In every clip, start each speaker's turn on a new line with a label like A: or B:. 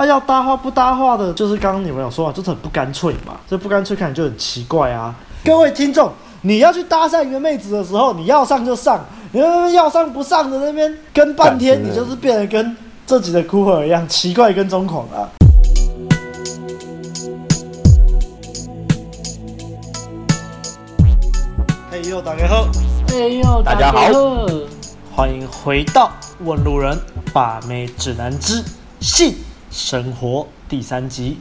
A: 啊，要搭话不搭话的，就是刚刚你们有说啊，就是很不干脆嘛，这不干脆看就很奇怪啊。各位听众，你要去搭讪一个妹子的时候，你要上就上，你那边要上不上的那边跟半天，你就是变得跟这集的 Cooper 一样奇怪跟踪狂啊。嘿呦，大家好！
B: 嘿呦，大家好！
A: 欢迎回到《问路人把妹指南之性生活》第三集。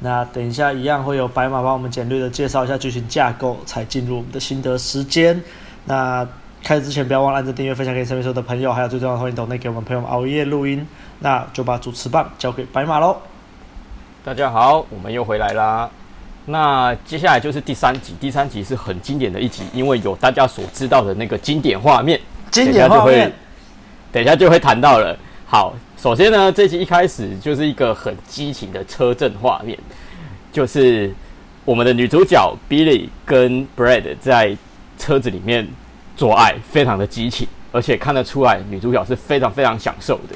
A: 那等一下一样会有白马帮我们简略的介绍一下剧情架构，才进入我们的心得时间。那开始之前不要忘了按着订阅、分享给身边所有的朋友，还有最重要的欢迎抖内给我们朋友们熬夜录音。那就把主持棒交给白马喽。
B: 大家好，我们又回来啦。那接下来就是第三集，第三集是很经典的一集，因为有大家所知道的那个经典画面，
A: 经典画面，
B: 等一下就会谈到了。好，首先呢，这集一开始就是一个很激情的车震画面，就是我们的女主角 Billy 跟 Brad 在车子里面做爱，非常的激情，而且看得出来女主角是非常非常享受的。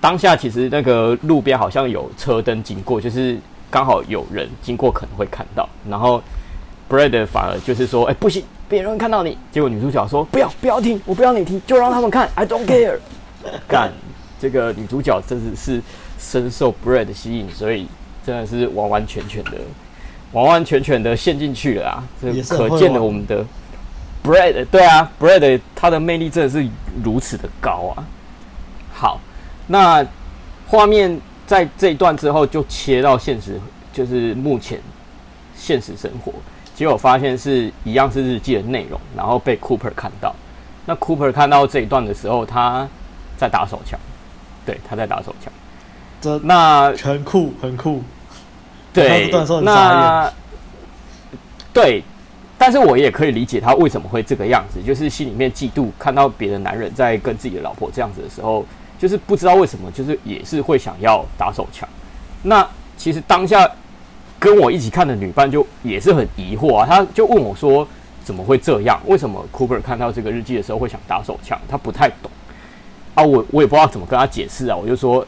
B: 当下其实那个路边好像有车灯经过，就是。刚好有人经过，可能会看到。然后 Brad 反而就是说：“哎，不行，别人看到你。”结果女主角说：“不要，不要听，我不要你听，就让他们看。”I don't care。干，这个女主角真的是深受 Brad 的吸引，所以真的是完完全全的、完完全全的陷进去了啊！这可见了我们的 Brad，对啊，Brad 他的魅力真的是如此的高啊。好，那画面。在这一段之后，就切到现实，就是目前现实生活。结果发现是一样是日记的内容，然后被 Cooper 看到。那 Cooper 看到这一段的时候，他在打手枪。对，他在打手枪。
A: 这那很酷，很酷。
B: 对，那对，但是我也可以理解他为什么会这个样子，就是心里面嫉妒，看到别的男人在跟自己的老婆这样子的时候。就是不知道为什么，就是也是会想要打手枪。那其实当下跟我一起看的女伴就也是很疑惑啊，她就问我说：“怎么会这样？为什么 Cooper 看到这个日记的时候会想打手枪？”他不太懂啊，我我也不知道怎么跟他解释啊。我就说，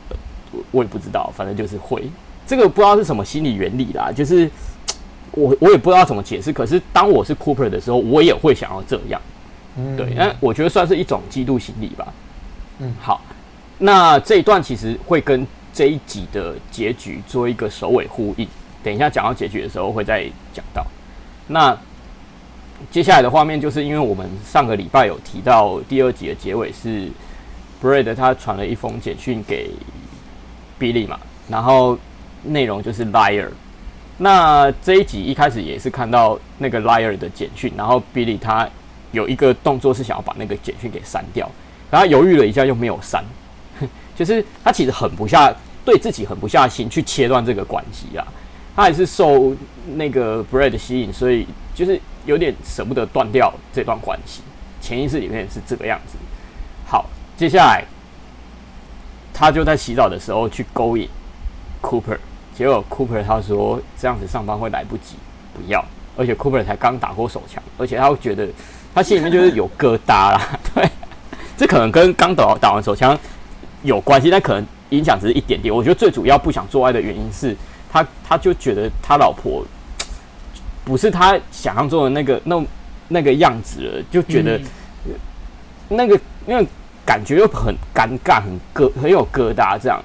B: 我也不知道，反正就是会。这个不知道是什么心理原理啦，就是我我也不知道怎么解释。可是当我是 Cooper 的时候，我也会想要这样。嗯，对，那我觉得算是一种嫉妒心理吧。嗯，好。那这一段其实会跟这一集的结局做一个首尾呼应。等一下讲到结局的时候会再讲到。那接下来的画面就是因为我们上个礼拜有提到第二集的结尾是 Brad 他传了一封简讯给 Billy 嘛，然后内容就是 Liar。那这一集一开始也是看到那个 Liar 的简讯，然后 Billy 他有一个动作是想要把那个简讯给删掉，然后犹豫了一下又没有删。就是他其实狠不下，对自己狠不下心去切断这个关系啊，他还是受那个 Bread 吸引，所以就是有点舍不得断掉这段关系。潜意识里面是这个样子。好，接下来他就在洗澡的时候去勾引 Cooper，结果 Cooper 他说这样子上班会来不及，不要。而且 Cooper 才刚打过手枪，而且他会觉得他心里面就是有疙瘩啦。对，这可能跟刚打打完手枪。有关系，但可能影响只是一点点。我觉得最主要不想做爱的原因是他，他就觉得他老婆 不是他想象中的那个那那个样子了，就觉得那个那个感觉又很尴尬，很疙很有疙瘩，这样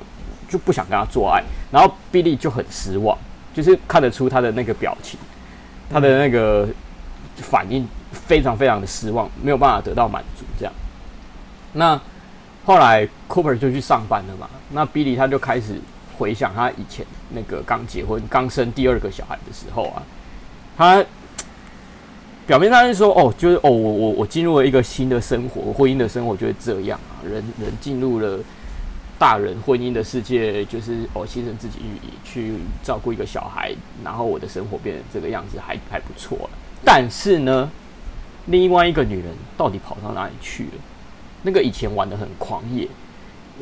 B: 就不想跟他做爱。然后 Billy 就很失望，就是看得出他的那个表情，他的那个反应非常非常的失望，没有办法得到满足，这样那。后来 Cooper 就去上班了嘛，那 Billy 他就开始回想他以前那个刚结婚、刚生第二个小孩的时候啊，他表面上是说哦，就是哦，我我我进入了一个新的生活，婚姻的生活就是这样啊，人人进入了大人婚姻的世界，就是哦，牺牲自己去照顾一个小孩，然后我的生活变成这个样子，还还不错啊。但是呢，另外一个女人到底跑到哪里去了？那个以前玩得很狂野、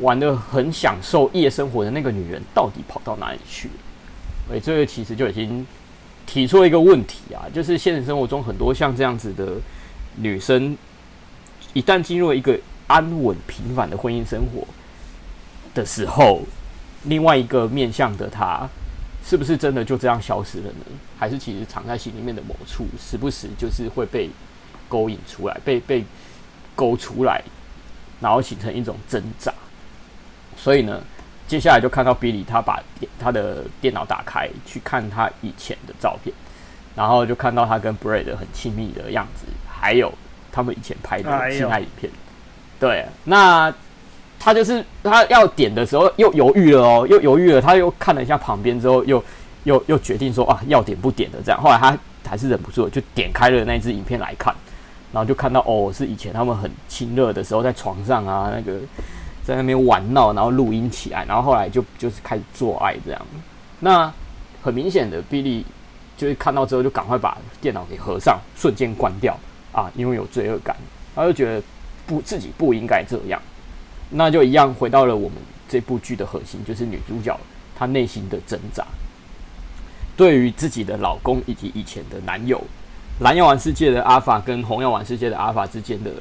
B: 玩得很享受夜生活的那个女人，到底跑到哪里去了？诶，这个其实就已经提出了一个问题啊，就是现实生活中很多像这样子的女生，一旦进入一个安稳平凡的婚姻生活的时候，另外一个面向的她，是不是真的就这样消失了呢？还是其实藏在心里面的某处，时不时就是会被勾引出来，被被勾出来，然后形成一种挣扎。所以呢，接下来就看到 Billy 他把他的电脑打开，去看他以前的照片，然后就看到他跟 Brad 很亲密的样子，还有他们以前拍的性爱影片。对，那。他就是他要点的时候又犹豫了哦，又犹豫了。他又看了一下旁边之后，又又又决定说啊，要点不点的这样。后来他还是忍不住，就点开了那支影片来看，然后就看到哦，是以前他们很亲热的时候，在床上啊，那个在那边玩闹，然后录音起来，然后后来就就是开始做爱这样。那很明显的比利就是看到之后就赶快把电脑给合上，瞬间关掉啊，因为有罪恶感，他就觉得不自己不应该这样。那就一样回到了我们这部剧的核心，就是女主角她内心的挣扎，对于自己的老公以及以前的男友，蓝药丸世界的阿法跟红药丸世界的阿法之间的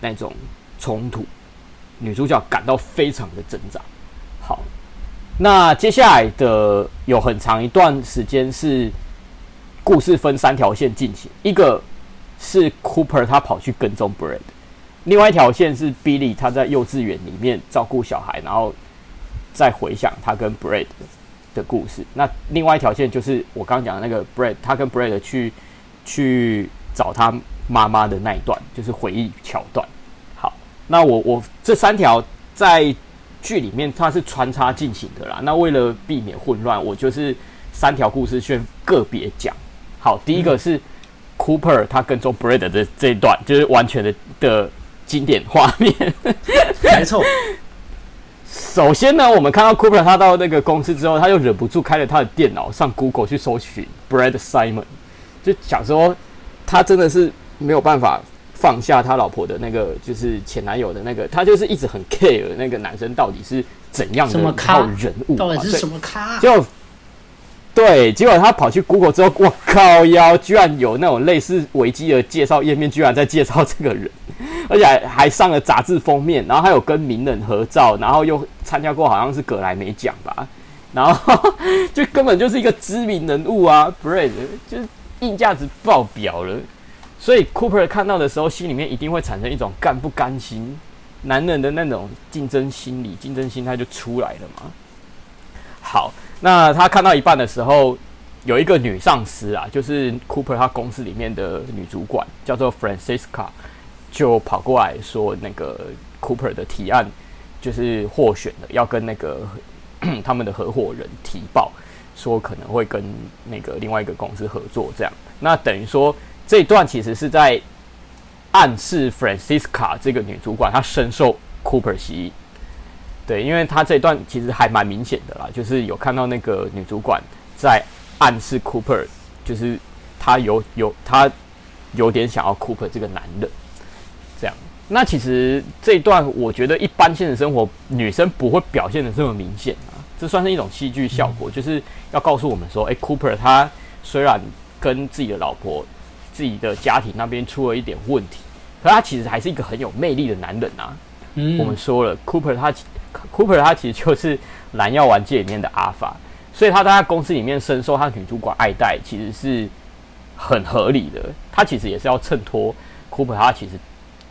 B: 那种冲突，女主角感到非常的挣扎。好，那接下来的有很长一段时间是故事分三条线进行，一个是 Cooper 他跑去跟踪 Brad。另外一条线是 Billy，他在幼稚园里面照顾小孩，然后再回想他跟 Brad 的故事。那另外一条线就是我刚刚讲的那个 Brad，他跟 Brad 去去找他妈妈的那一段，就是回忆桥段。好，那我我这三条在剧里面它是穿插进行的啦。那为了避免混乱，我就是三条故事线个别讲。好，第一个是 Cooper 他跟踪 Brad 的这一段，就是完全的的。经典画面，
A: 没错。
B: 首先呢，我们看到 Cooper 他到那个公司之后，他又忍不住开了他的电脑，上 Google 去搜寻 Brad Simon，就想说他真的是没有办法放下他老婆的那个，就是前男友的那个，他就是一直很 care 那个男生到底是怎样的一号人物，
A: 到底是什么咖？
B: 就对，结果他跑去 Google 之后，我靠腰，居然有那种类似维基的介绍页面，居然在介绍这个人。而且还还上了杂志封面，然后还有跟名人合照，然后又参加过好像是葛莱美奖吧，然后 就根本就是一个知名人物啊，Brad 就是硬价值爆表了。所以 Cooper 看到的时候，心里面一定会产生一种干不甘心，男人的那种竞争心理、竞争心态就出来了嘛。好，那他看到一半的时候，有一个女上司啊，就是 Cooper 他公司里面的女主管，叫做 Francisca。就跑过来说，那个 Cooper 的提案就是获选了，要跟那个 他们的合伙人提报，说可能会跟那个另外一个公司合作。这样，那等于说这一段其实是在暗示 Francisca 这个女主管她深受 Cooper 吸引。对，因为她这一段其实还蛮明显的啦，就是有看到那个女主管在暗示 Cooper，就是她有有她有点想要 Cooper 这个男人。这样，那其实这一段我觉得一般现实生活女生不会表现的这么明显啊，这算是一种戏剧效果，就是要告诉我们说，诶，Cooper 他虽然跟自己的老婆、自己的家庭那边出了一点问题，可他其实还是一个很有魅力的男人啊。嗯，我们说了，Cooper 他 Cooper 他其实就是蓝药丸界里面的阿法，所以他在他公司里面深受他女主管爱戴，其实是很合理的。他其实也是要衬托 Cooper 他其实。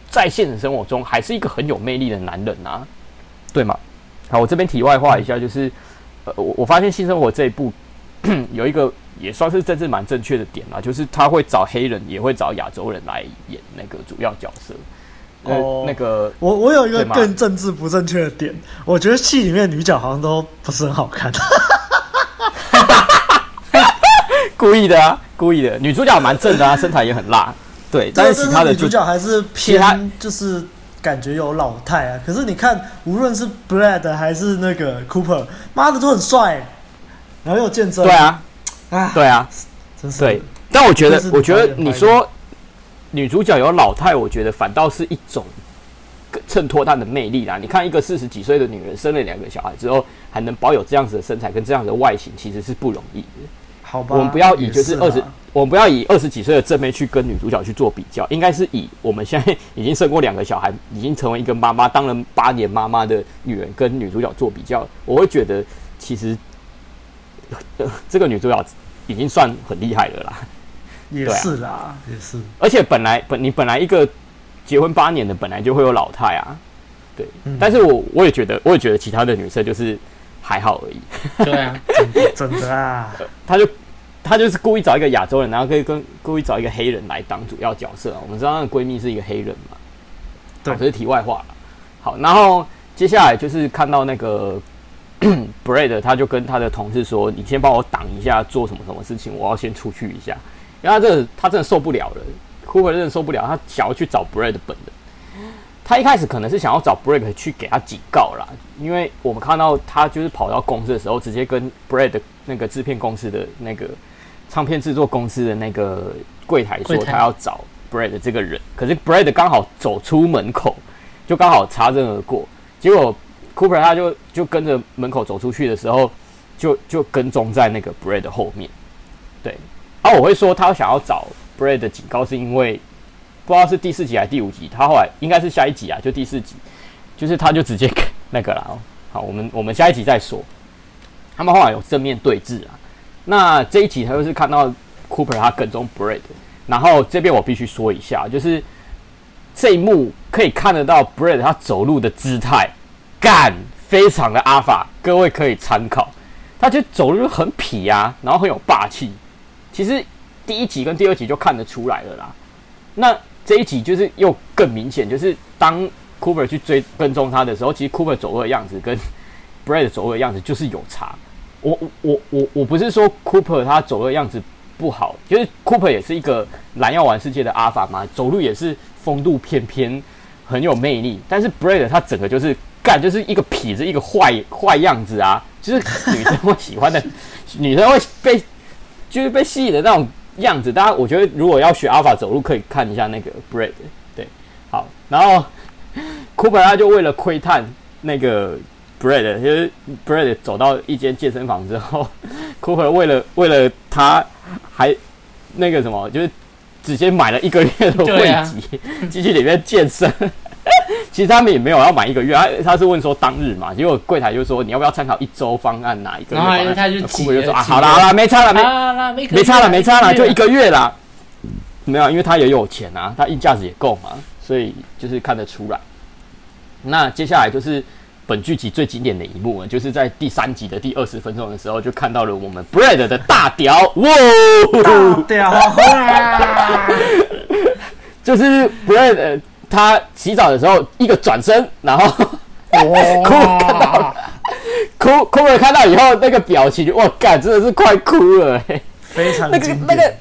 B: 在现实生活中，还是一个很有魅力的男人啊，对吗？好，我这边题外话一下，就是，呃，我我发现性生活这一部 有一个也算是政治蛮正确的点啦，就是他会找黑人，也会找亚洲人来演那个主要角色。哦，那个，
A: 我我有一个更政治不正确的点，我觉得戏里面女角好像都不是很好看，
B: 故意的啊，故意的。女主角蛮正的啊，身材也很辣。对，但是其他的
A: 主角还是偏，就是感觉有老态啊。可是你看，无论是 Brad 还是那个 Cooper，妈的都很帅，然后又健身。
B: 对啊，啊，对啊，
A: 真是。
B: 对，但我觉得，我觉得你说女主角有老态，我觉得反倒是一种衬托她的魅力啦。你看，一个四十几岁的女人生了两个小孩之后，还能保有这样子的身材跟这样子的外形，其实是不容易的。
A: 好吧，
B: 我们不要以就是二十。我们不要以二十几岁的正妹去跟女主角去做比较，应该是以我们现在已经生过两个小孩，已经成为一个妈妈，当了八年妈妈的女人跟女主角做比较。我会觉得其实、呃、这个女主角已经算很厉害了啦。
A: 也是啦，啊、也是。
B: 而且本来本你本来一个结婚八年的本来就会有老态啊，对。嗯、但是我我也觉得，我也觉得其他的女生就是还好而已。
A: 对啊，真的，啊。
B: 他就他就是故意找一个亚洲人，然后可以跟故意找一个黑人来当主要角色啊。我们知道那个闺蜜是一个黑人嘛，对，这是题外话。好，然后接下来就是看到那个 Brad，他就跟他的同事说：“你先帮我挡一下，做什么什么事情，我要先出去一下。”因为他这个他真的受不了了，Cooper 真的受不了，他想要去找 Brad 本人。他一开始可能是想要找 Brad 去给他警告啦，因为我们看到他就是跑到公司的时候，直接跟 Brad 那个制片公司的那个唱片制作公司的那个柜台说他要找 Brad 这个人，可是 Brad 刚好走出门口，就刚好擦身而过，结果 Cooper 他就就跟着门口走出去的时候，就就跟踪在那个 Bread 后面，对。啊，我会说他想要找 Bread 的警告，是因为不知道是第四集还是第五集，他后来应该是下一集啊，就第四集，就是他就直接 那个了。好，我们我们下一集再说。他们后来有正面对峙啊。那这一集他就是看到 Cooper 他跟踪 Bread，然后这边我必须说一下，就是这一幕可以看得到 Bread 他走路的姿态，干非常的阿法，各位可以参考。他就走路很痞啊，然后很有霸气。其实第一集跟第二集就看得出来了啦。那这一集就是又更明显，就是当 Cooper 去追跟踪他的时候，其实 Cooper 走路的样子跟 Brad 走路的样子就是有差。我我我我不是说 Cooper 他走路的样子不好，就是 Cooper 也是一个蓝药丸世界的阿法嘛，走路也是风度翩翩，很有魅力。但是 Brad 他整个就是干，就是一个痞子，一个坏坏样子啊，就是女生会喜欢的，女生会被。就是被吸引的那种样子，大家我觉得如果要学阿法走路，可以看一下那个 Brad，对，好，然后 Cooper 他就为了窥探那个 Brad，就是 Brad 走到一间健身房之后，Cooper 为了为了他还那个什么，就是直接买了一个月的会籍，进去里面健身。其实他们也没有要买一个月，他他是问说当日嘛，结果柜台就说你要不要参考一周方案哪一个？然后他就哭就说啊，好啦好啦，没差了没没差了没差了，就一个月啦。没有，因为他也有钱啊，他硬价值也够嘛，所以就是看得出来。那接下来就是本剧集最经典的一幕了，就是在第三集的第二十分钟的时候，就看到了我们 Bread 的大屌，哇，
A: 大屌，
B: 就是 Brad。他洗澡的时候，一个转身，然后 哭看到哭哭了，看到以后那个表情，我靠，真的是快哭了，欸，
A: 非常
B: 那个那个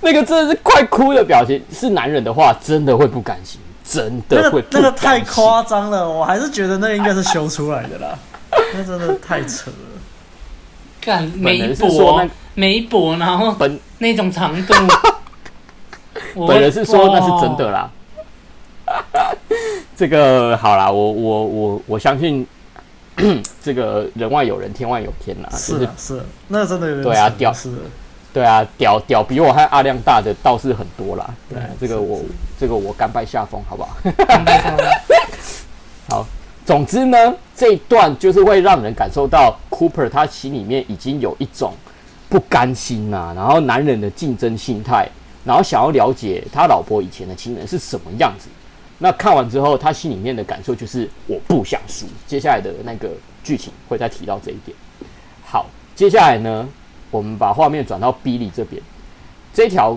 B: 那个真的是快哭的表情。是男人的话，真的会不甘心，真的会。
A: 那个那个太夸张了，我还是觉得那个应该是修出来的啦，那真的太扯了。
C: 干没脖，没脖，然后本那种长度，
B: 本人是说那是真的啦。这个好啦，我我我我相信，这个人外有人，天外有天啦。
A: 是啊，是，那真的有点
B: 对啊，屌是，对啊，屌屌比我还阿亮大的倒是很多啦。对，这个我这个我甘拜下风，好不好？好，总之呢，这一段就是会让人感受到 Cooper 他心里面已经有一种不甘心呐、啊，然后男人的竞争心态，然后想要了解他老婆以前的情人是什么样子。那看完之后，他心里面的感受就是我不想输。接下来的那个剧情会再提到这一点。好，接下来呢，我们把画面转到 Billy 这边，这条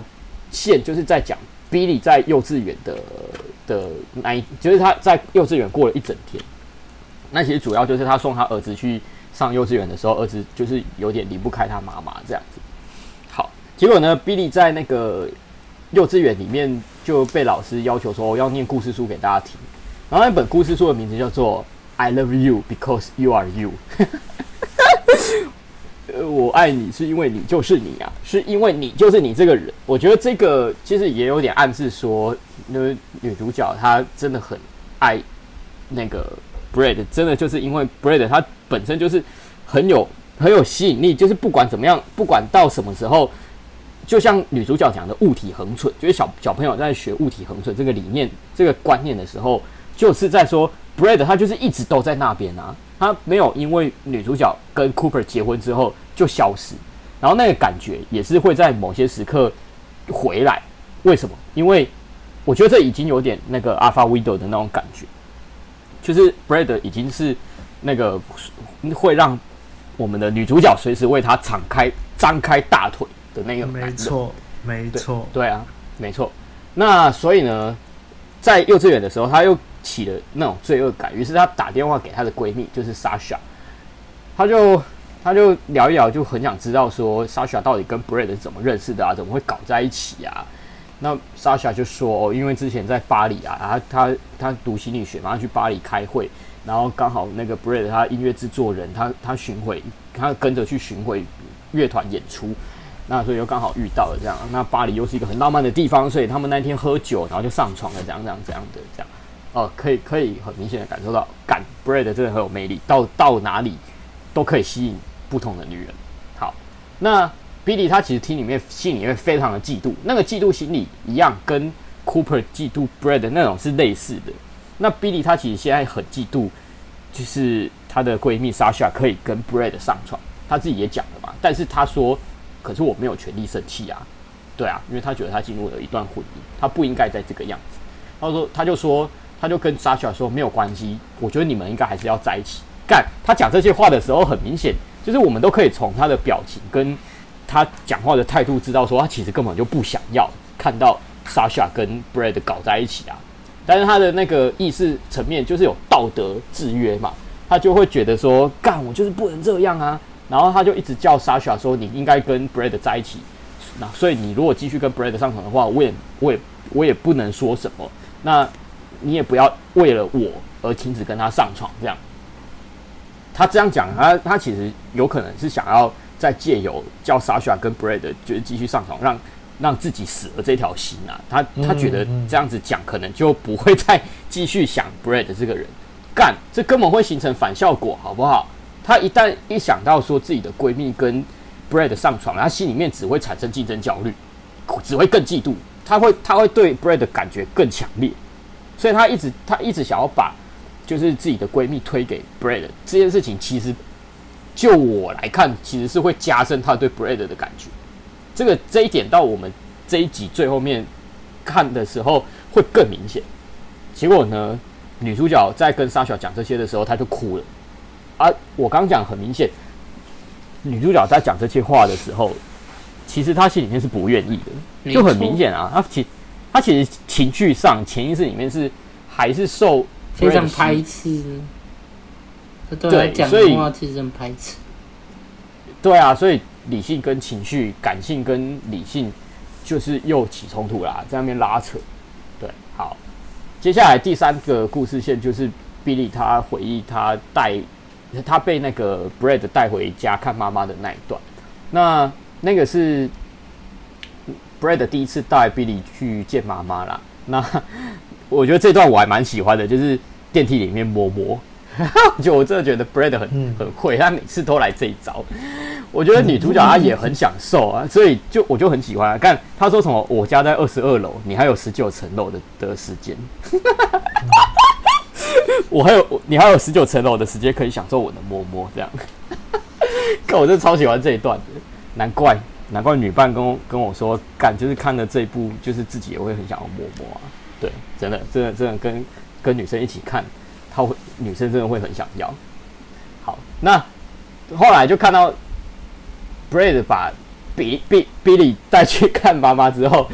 B: 线就是在讲 Billy 在幼稚园的的那一，就是他在幼稚园过了一整天。那其实主要就是他送他儿子去上幼稚园的时候，儿子就是有点离不开他妈妈这样子。好，结果呢，Billy 在那个幼稚园里面。就被老师要求说我要念故事书给大家听，然后那本故事书的名字叫做《I Love You Because You Are You》。呃，我爱你是因为你就是你啊，是因为你就是你这个人。我觉得这个其实也有点暗示说，那女主角她真的很爱那个 Bread，真的就是因为 Bread 他本身就是很有很有吸引力，就是不管怎么样，不管到什么时候。就像女主角讲的“物体恒存”，就是小小朋友在学“物体恒存”这个理念、这个观念的时候，就是在说 Brad 他就是一直都在那边啊，他没有因为女主角跟 Cooper 结婚之后就消失，然后那个感觉也是会在某些时刻回来。为什么？因为我觉得这已经有点那个 Alpha Widow 的那种感觉，就是 Brad 已经是那个会让我们的女主角随时为他敞开、张开大腿的那个。
A: 没错，没错，
B: 对啊，没错。那所以呢，在幼稚园的时候，他又起了那种罪恶感，于是他打电话给他的闺蜜，就是 Sasha，他就他就聊一聊，就很想知道说 Sasha 到底跟 Brad 是怎么认识的啊？怎么会搞在一起啊？那 Sasha 就说哦，因为之前在巴黎啊，他他他读心理学嘛，他去巴黎开会，然后刚好那个 Brad 他音乐制作人，他他巡回，他跟着去巡回乐团演出。那所以又刚好遇到了这样，那巴黎又是一个很浪漫的地方，所以他们那天喝酒，然后就上床了，这样这样这样的这样，哦，可以可以很明显的感受到，干 Brad 真的很有魅力，到到哪里都可以吸引不同的女人。好，那 Billy 他其实听里面心里面非常的嫉妒，那个嫉妒心理一样跟 Cooper 嫉妒 Bread 的那种是类似的。那 Billy 他其实现在很嫉妒，就是她的闺蜜 Sasha 可以跟 Bread 上床，她自己也讲了嘛，但是她说。可是我没有权利生气啊，对啊，因为他觉得他进入了一段婚姻，他不应该在这个样子。他说，他就说，他就跟莎莎说没有关系，我觉得你们应该还是要在一起。干，他讲这些话的时候，很明显就是我们都可以从他的表情跟他讲话的态度知道，说他其实根本就不想要看到莎莎跟 Brad 搞在一起啊。但是他的那个意识层面就是有道德制约嘛，他就会觉得说，干，我就是不能这样啊。然后他就一直叫 Sasha 说：“你应该跟 Brad 在一起。”那所以你如果继续跟 Brad 上床的话，我也我也我也不能说什么。那你也不要为了我而停止跟他上床。这样，他这样讲，他他其实有可能是想要再借由叫 Sasha 跟 Brad 就是继续上床，让让自己死了这条心啊。他他觉得这样子讲，可能就不会再继续想 Brad 这个人。干，这根本会形成反效果，好不好？她一旦一想到说自己的闺蜜跟 Brad 上床，她心里面只会产生竞争焦虑，只会更嫉妒，她会她会对 Brad 的感觉更强烈，所以她一直她一直想要把就是自己的闺蜜推给 Brad 这件事情，其实就我来看，其实是会加深她对 Brad 的感觉。这个这一点到我们这一集最后面看的时候会更明显。结果呢，女主角在跟沙小讲这些的时候，她就哭了。啊，我刚讲很明显，女主角在讲这些话的时候，其实她心里面是不愿意的，就很明显啊。她其她其实情绪上潜意识里面是还是受
C: 非常排斥。对，所以其实很排斥。
B: 对啊，所以理性跟情绪、感性跟理性就是又起冲突啦，在那边拉扯。对，好，接下来第三个故事线就是 Billy 他回忆他带。他被那个 Bread 带回家看妈妈的那一段，那那个是 Bread 第一次带 Billy 去见妈妈啦。那 我觉得这段我还蛮喜欢的，就是电梯里面摸摸，就我真的觉得 Bread 很很会，他每次都来这一招。我觉得女主角她也很享受啊，所以就我就很喜欢啊。看他说什么，我家在二十二楼，你还有十九层楼的的时间。我还有你还有十九层楼的时间可以享受我的摸摸，这样。看我真的超喜欢这一段的，难怪难怪女伴跟我跟我说，干就是看了这一部，就是自己也会很想要摸摸啊。对，真的真的真的跟跟女生一起看，她会女生真的会很想要。好，那后来就看到 Brad 把 Billy Billy 带去看妈妈之后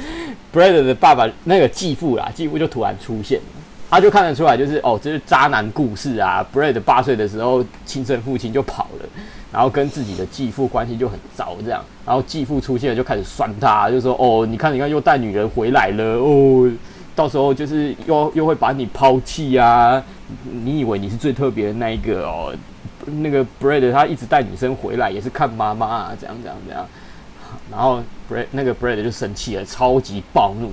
B: ，Brad 的爸爸那个继父啦，继父就突然出现。他就看得出来，就是哦，这是渣男故事啊。Bread 八岁的时候，亲生父亲就跑了，然后跟自己的继父关系就很糟，这样。然后继父出现了，就开始酸他，就说：“哦，你看，你看，又带女人回来了哦，到时候就是又又会把你抛弃啊！你以为你是最特别的那一个哦？那个 Bread 他一直带女生回来，也是看妈妈啊，这样这样这样。然后 Bread 那个 Bread 就生气了，超级暴怒。”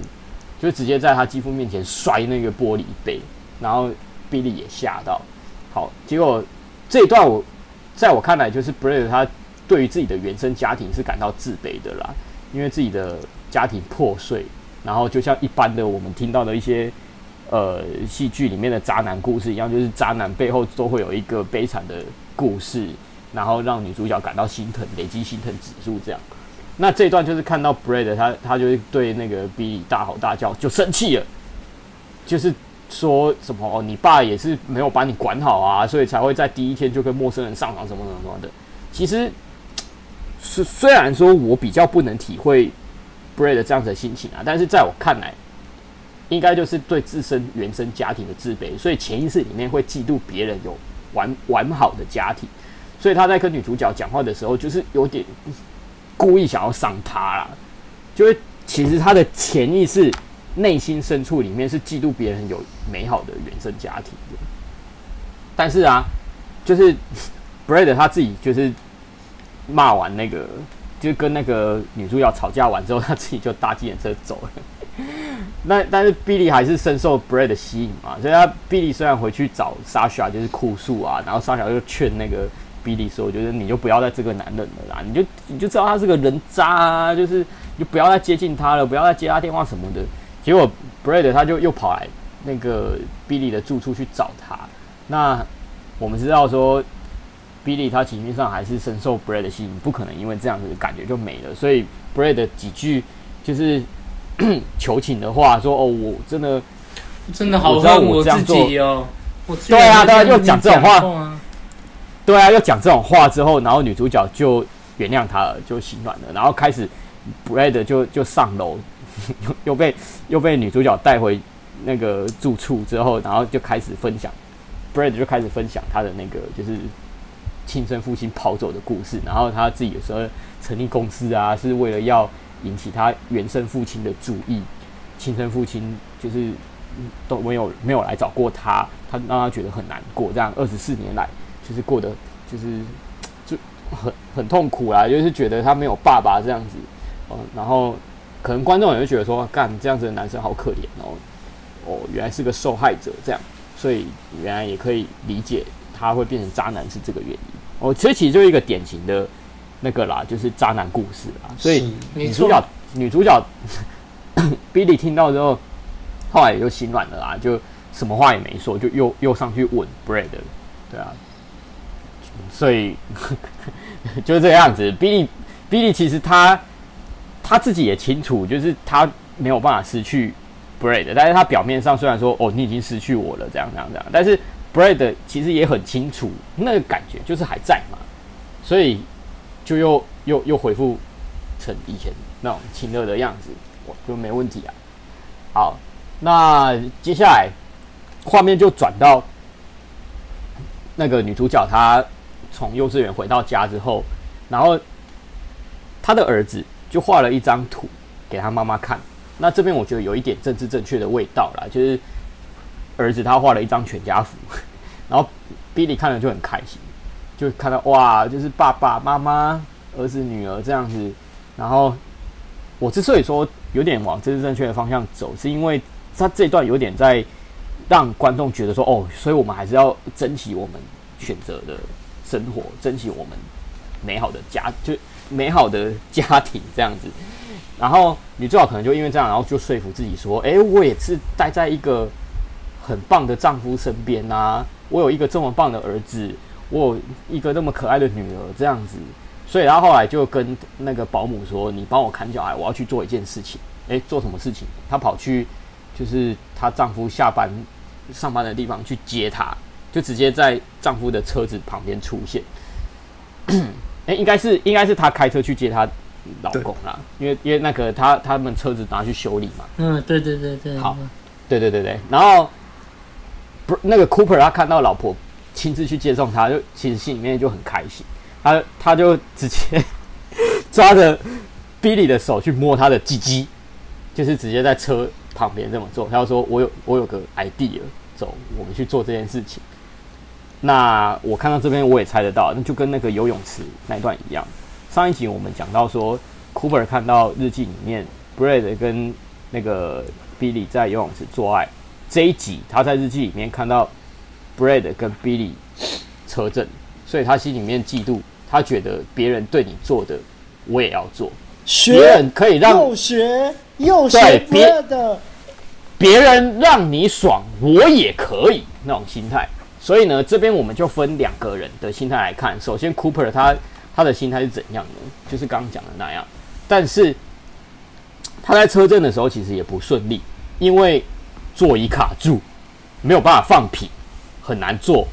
B: 就直接在他继父面前摔那个玻璃杯，然后 Billy 也吓到。好，结果这一段我在我看来，就是 Brad 他对于自己的原生家庭是感到自卑的啦，因为自己的家庭破碎，然后就像一般的我们听到的一些呃戏剧里面的渣男故事一样，就是渣男背后都会有一个悲惨的故事，然后让女主角感到心疼，累积心疼指数这样。那这一段就是看到 Bread，他他就会对那个 B 大吼大叫，就生气了，就是说什么哦，你爸也是没有把你管好啊，所以才会在第一天就跟陌生人上床什么什么什么的。其实虽虽然说我比较不能体会 Bread 这样子的心情啊，但是在我看来，应该就是对自身原生家庭的自卑，所以潜意识里面会嫉妒别人有完完好的家庭，所以他在跟女主角讲话的时候，就是有点。故意想要伤他啦，就是其实他的潜意识、内心深处里面是嫉妒别人有美好的原生家庭的。但是啊，就是 Brad 他自己就是骂完那个，就跟那个女主角吵架完之后，他自己就搭计程车走了。那但是 Billy 还是深受 Brad 的吸引嘛，所以他 Billy 虽然回去找 Sasha 就是哭诉啊，然后 Sasha 就劝那个。比利说：“我觉得你就不要再这个男人了啦，你就你就知道他是个人渣啊，就是你就不要再接近他了，不要再接他电话什么的。”结果 Brad 他就又跑来那个比利的住处去找他。那我们知道说，比利他情绪上还是深受 Brad 的吸引，不可能因为这样子的感觉就没了。所以 Brad 几句就是 求情的话说：“哦，我真的
C: 真的好恨我自己哦。”
B: 对啊，他又讲这种话。对啊，又讲这种话之后，然后女主角就原谅他了，就心软了，然后开始 Brad 就就上楼，又 又被又被女主角带回那个住处之后，然后就开始分享，Brad 就开始分享他的那个就是亲生父亲跑走的故事，然后他自己有时候成立公司啊，是为了要引起他原生父亲的注意，亲生父亲就是都没有没有来找过他，他让他觉得很难过，这样二十四年来。就是过得就是就很很痛苦啦，就是觉得他没有爸爸这样子，哦，然后可能观众也会觉得说，干这样子的男生好可怜哦，哦，原来是个受害者这样，所以原来也可以理解他会变成渣男是这个原因。哦，其实其实就是一个典型的那个啦，就是渣男故事啦。所以女主角女主角 Billy 听到之后，后来也就心软了啦，就什么话也没说，就又又上去吻 Brad，对啊。所以 就这个样子。Billy，Billy 其实他他自己也清楚，就是他没有办法失去 Brad，但是他表面上虽然说哦，你已经失去我了，这样这样这样，但是 Brad 其实也很清楚那个感觉就是还在嘛，所以就又又又回复成以前那种亲热的样子，我就没问题啊。好，那接下来画面就转到那个女主角她。从幼稚园回到家之后，然后他的儿子就画了一张图给他妈妈看。那这边我觉得有一点政治正确的味道啦，就是儿子他画了一张全家福，然后 Billy 看了就很开心，就看到哇，就是爸爸妈妈、儿子、女儿这样子。然后我之所以说有点往政治正确的方向走，是因为他这段有点在让观众觉得说，哦，所以我们还是要珍惜我们选择的。生活，珍惜我们美好的家，就美好的家庭这样子。然后女主角可能就因为这样，然后就说服自己说：“诶，我也是待在一个很棒的丈夫身边啊，我有一个这么棒的儿子，我有一个那么可爱的女儿这样子。”所以她后来就跟那个保姆说：“你帮我看小孩，我要去做一件事情。”诶，做什么事情？她跑去就是她丈夫下班上班的地方去接她。就直接在丈夫的车子旁边出现，哎、欸，应该是应该是她开车去接她老公啦，因为因为那个她他们车子拿去修理嘛。嗯，
C: 对对对对。
B: 好，对对对对。然后不，那个 Cooper 他看到老婆亲自去接送他，就其实心里面就很开心。他他就直接 抓着 Billy 的手去摸他的鸡鸡，就是直接在车旁边这么做。他就说：“我有我有个 idea，走，我们去做这件事情。”那我看到这边，我也猜得到，那就跟那个游泳池那一段一样。上一集我们讲到说，Cooper 看到日记里面 Brad 跟那个 Billy 在游泳池做爱。这一集他在日记里面看到 Brad 跟 Billy 车震，所以他心里面嫉妒，他觉得别人对你做的，我也要做。别人可以让
A: 又学又学别的，
B: 别人让你爽，我也可以那种心态。所以呢，这边我们就分两个人的心态来看。首先，Cooper 他他的心态是怎样呢？就是刚刚讲的那样。但是他在车震的时候其实也不顺利，因为座椅卡住，没有办法放屁，很难坐。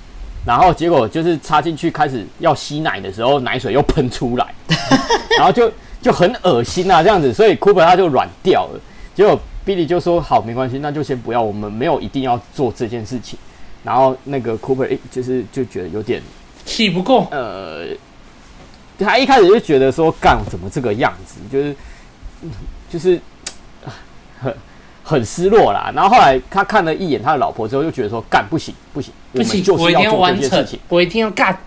B: 然后结果就是插进去开始要吸奶的时候，奶水又喷出来，然后就就很恶心啊，这样子。所以 Cooper 他就软掉了。结果 Billy 就说：“好，没关系，那就先不要，我们没有一定要做这件事情。”然后那个 Cooper 诶，就是就觉得有点
C: 气不过，
B: 呃，他一开始就觉得说：“干，怎么这个样子？”就是就是很很失落啦。然后后来他看了一眼他的老婆之后，就觉得说：“干，不行不行，
C: 不行，
B: 就是要做这件事情，
C: 我一定要干。”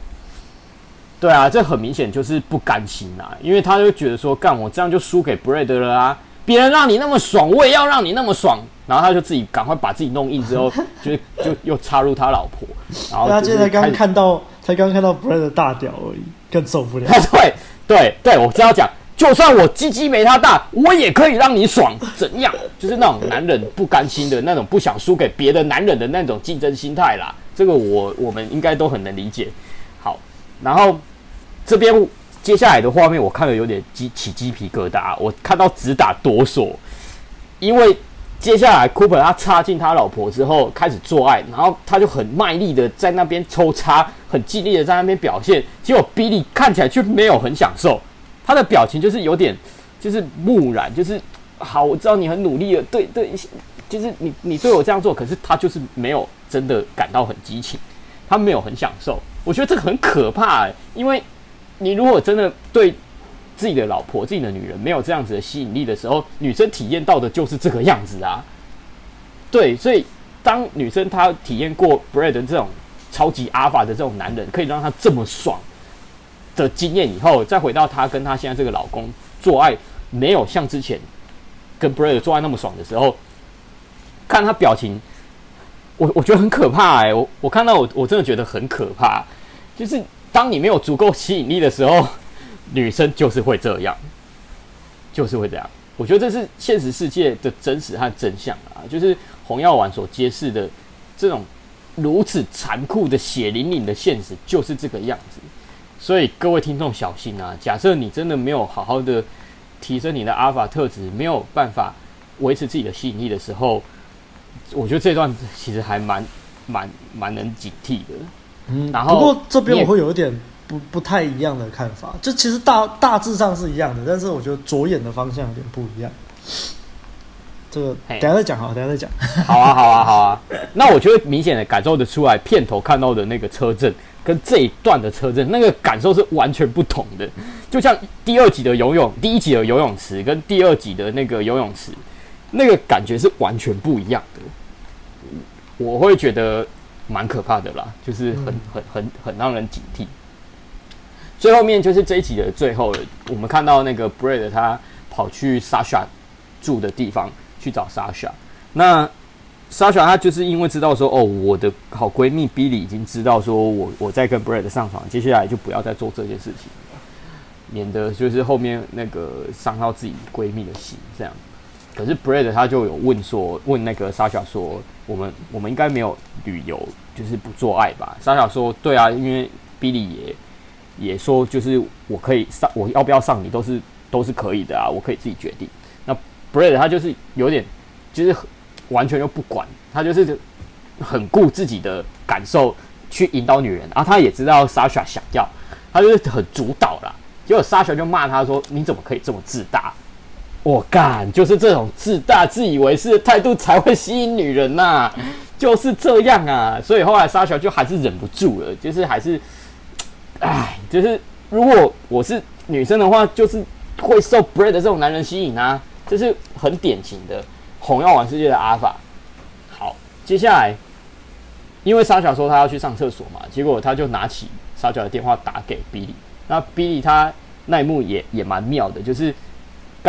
B: 对啊，这很明显就是不甘心啊，因为他就觉得说：“干，我这样就输给 Brad 了啊。”别人让你那么爽，我也要让你那么爽。然后他就自己赶快把自己弄硬之后，就就又插入他老婆。然后
A: 他现在刚看到，才刚看到 Brad 的大屌而已，更受不了。
B: 对 对对，我只要讲，就算我鸡鸡没他大，我也可以让你爽，怎样？就是那种男人不甘心的那种，不想输给别的男人的那种竞争心态啦。这个我我们应该都很能理解。好，然后这边。接下来的画面我看了有点鸡起鸡皮疙瘩，我看到直打哆嗦，因为接下来 Cooper 他插进他老婆之后开始做爱，然后他就很卖力的在那边抽插，很尽力的在那边表现，结果 Billy 看起来却没有很享受，他的表情就是有点就是木然，就是好，我知道你很努力了，对对，就是你你对我这样做，可是他就是没有真的感到很激情，他没有很享受，我觉得这个很可怕，因为。你如果真的对自己的老婆、自己的女人没有这样子的吸引力的时候，女生体验到的就是这个样子啊。对，所以当女生她体验过 Brad 这种超级阿法的这种男人，可以让她这么爽的经验以后，再回到她跟她现在这个老公做爱，没有像之前跟 Brad 做爱那么爽的时候，看她表情，我我觉得很可怕哎、我我看到我我真的觉得很可怕，就是。当你没有足够吸引力的时候，女生就是会这样，就是会这样。我觉得这是现实世界的真实和真相啊，就是红药丸所揭示的这种如此残酷的血淋淋的现实就是这个样子。所以各位听众小心啊！假设你真的没有好好的提升你的阿尔法特质，没有办法维持自己的吸引力的时候，我觉得这段其实还蛮蛮蛮能警惕的。
A: 嗯，然后不过这边我会有一点不不太一样的看法，就其实大大致上是一样的，但是我觉得着眼的方向有点不一样。这个等下再讲好，等下再讲。
B: 好啊，好啊，好啊。那我就会明显的感受得出来，片头看到的那个车阵跟这一段的车阵，那个感受是完全不同的。就像第二集的游泳，第一集的游泳池跟第二集的那个游泳池，那个感觉是完全不一样的。我会觉得。蛮可怕的啦，就是很很很很让人警惕。最后面就是这一集的最后了，我们看到那个 Bread 他跑去 Sasha 住的地方去找 Sasha。那 Sasha 她就是因为知道说，哦，我的好闺蜜 Billy 已经知道说我我在跟 Bread 上床，接下来就不要再做这件事情，免得就是后面那个伤到自己闺蜜的心这样。可是 Brad 他就有问说，问那个 Sasha 说，我们我们应该没有旅游，就是不做爱吧？Sasha 说，对啊，因为 Billy 也也说，就是我可以上，我要不要上你都是都是可以的啊，我可以自己决定。那 Brad 他就是有点，就是完全就不管，他就是很顾自己的感受去引导女人，然后他也知道 Sasha 想要，他就是很主导啦。结果 Sasha 就骂他说，你怎么可以这么自大？我干，就是这种自大、自以为是的态度才会吸引女人呐、就是这样啊。所以后来莎小就还是忍不住了，就是还是，哎，就是如果我是女生的话，就是会受 Brad 这种男人吸引啊，这是很典型的红药丸世界的阿法。好，接下来，因为莎小说她要去上厕所嘛，结果他就拿起莎小的电话打给 Billy，那 Billy 他那一幕也也蛮妙的，就是。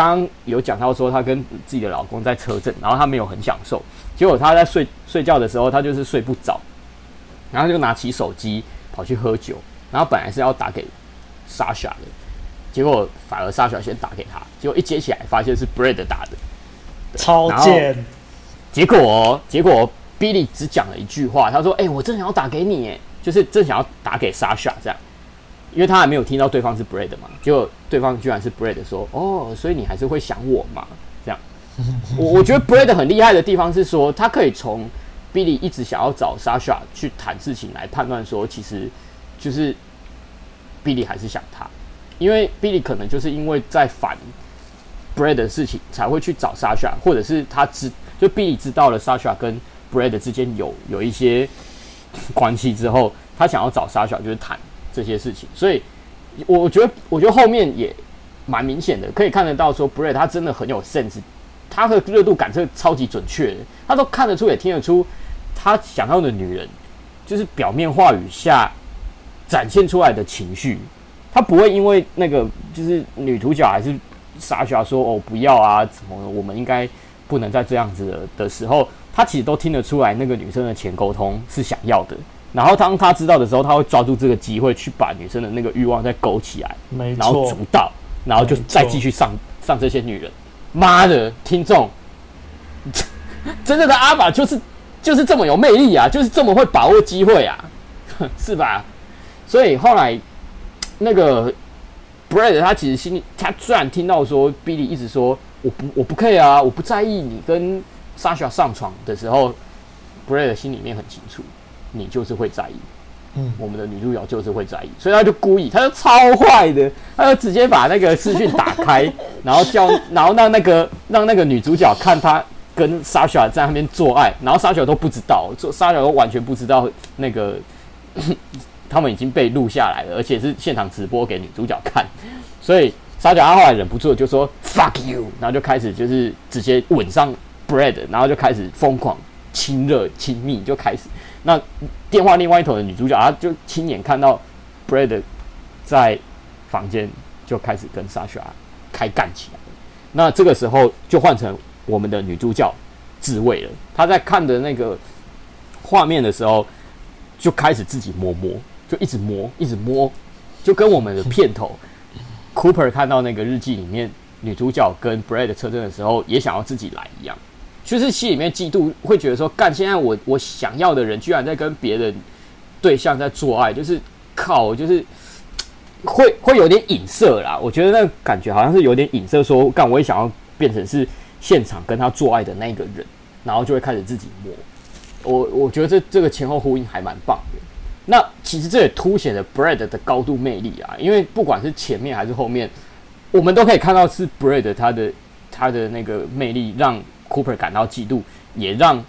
B: 刚有讲到说，她跟自己的老公在车震，然后她没有很享受。结果她在睡睡觉的时候，她就是睡不着，然后就拿起手机跑去喝酒。然后本来是要打给 Sasha 的，结果反而 Sasha 先打给他。结果一接起来，发现是 Brad 打的，
A: 超贱，
B: 结果，结果 Billy 只讲了一句话，他说：“哎、我正想要打给你，哎，就是正想要打给 Sasha 这样，因为他还没有听到对方是 Brad 嘛，结果对方居然是 Brad 说：哦，所以你还是会想我嘛？这样，我我觉得 Brad 很厉害的地方是说，他可以从 Billy 一直想要找 Sasha 去谈事情来判断说，其实就是 Billy 还是想他，因为 Billy 可能就是因为在烦 Brad 的事情才会去找 Sasha，或者是他知。就 Billy 知道了 Sasha 跟 Brad 之间有有一些关系之后，他想要找 Sasha 就是谈这些事情，所以我觉得我觉得后面也蛮明显的，可以看得到说 Brad 他真的很有 sense，他的热度感是超级准确的，他都看得出也听得出他想要的女人就是表面话语下展现出来的情绪，他不会因为那个就是女主角还是傻傻说哦不要啊怎么我们应该。不能再这样子的的时候，他其实都听得出来，那个女生的前沟通是想要的。然后当他知道的时候，他会抓住这个机会去把女生的那个欲望再勾起
A: 来，
B: 然后主导，然后就再继续上上这些女人。妈的，听众，真正的阿法就是就是这么有魅力啊，就是这么会把握机会啊，是吧？所以后来那个 Brad 他其实心里，他虽然听到说 Billy 一直说。我不我不 care 啊，我不在意你跟 Sasha 上床的时候，Brad 心里面很清楚，你就是会在意。嗯，我们的女主角就是会在意，所以他就故意，他就超坏的，他就直接把那个视讯打开，然后叫，然后让那个让那个女主角看他跟 Sasha 在那边做爱，然后 Sasha 都不知道，做 Sasha 都完全不知道那个 他们已经被录下来了，而且是现场直播给女主角看，所以。沙角他后来忍不住就说 “fuck you”，然后就开始就是直接吻上 bread，然后就开始疯狂亲热亲密，就开始。那电话另外一头的女主角，她就亲眼看到 Brad 在房间就开始跟 Sasha 开干起来。那这个时候就换成我们的女主角自慰了。她在看的那个画面的时候，就开始自己摸摸，就一直摸，一直摸，就跟我们的片头。Cooper 看到那个日记里面女主角跟 Brad 车震的时候，也想要自己来一样，就是心里面嫉妒，会觉得说，干，现在我我想要的人居然在跟别人对象在做爱，就是靠，就是会会有点影射啦。我觉得那感觉好像是有点影射，说干，我也想要变成是现场跟他做爱的那个人，然后就会开始自己摸。我我觉得这这个前后呼应还蛮棒的。那其实这也凸显了 Bread 的高度魅力啊，因为不管是前面还是后面，我们都可以看到是 Bread 他的他的那个魅力让 Cooper 感到嫉妒，也让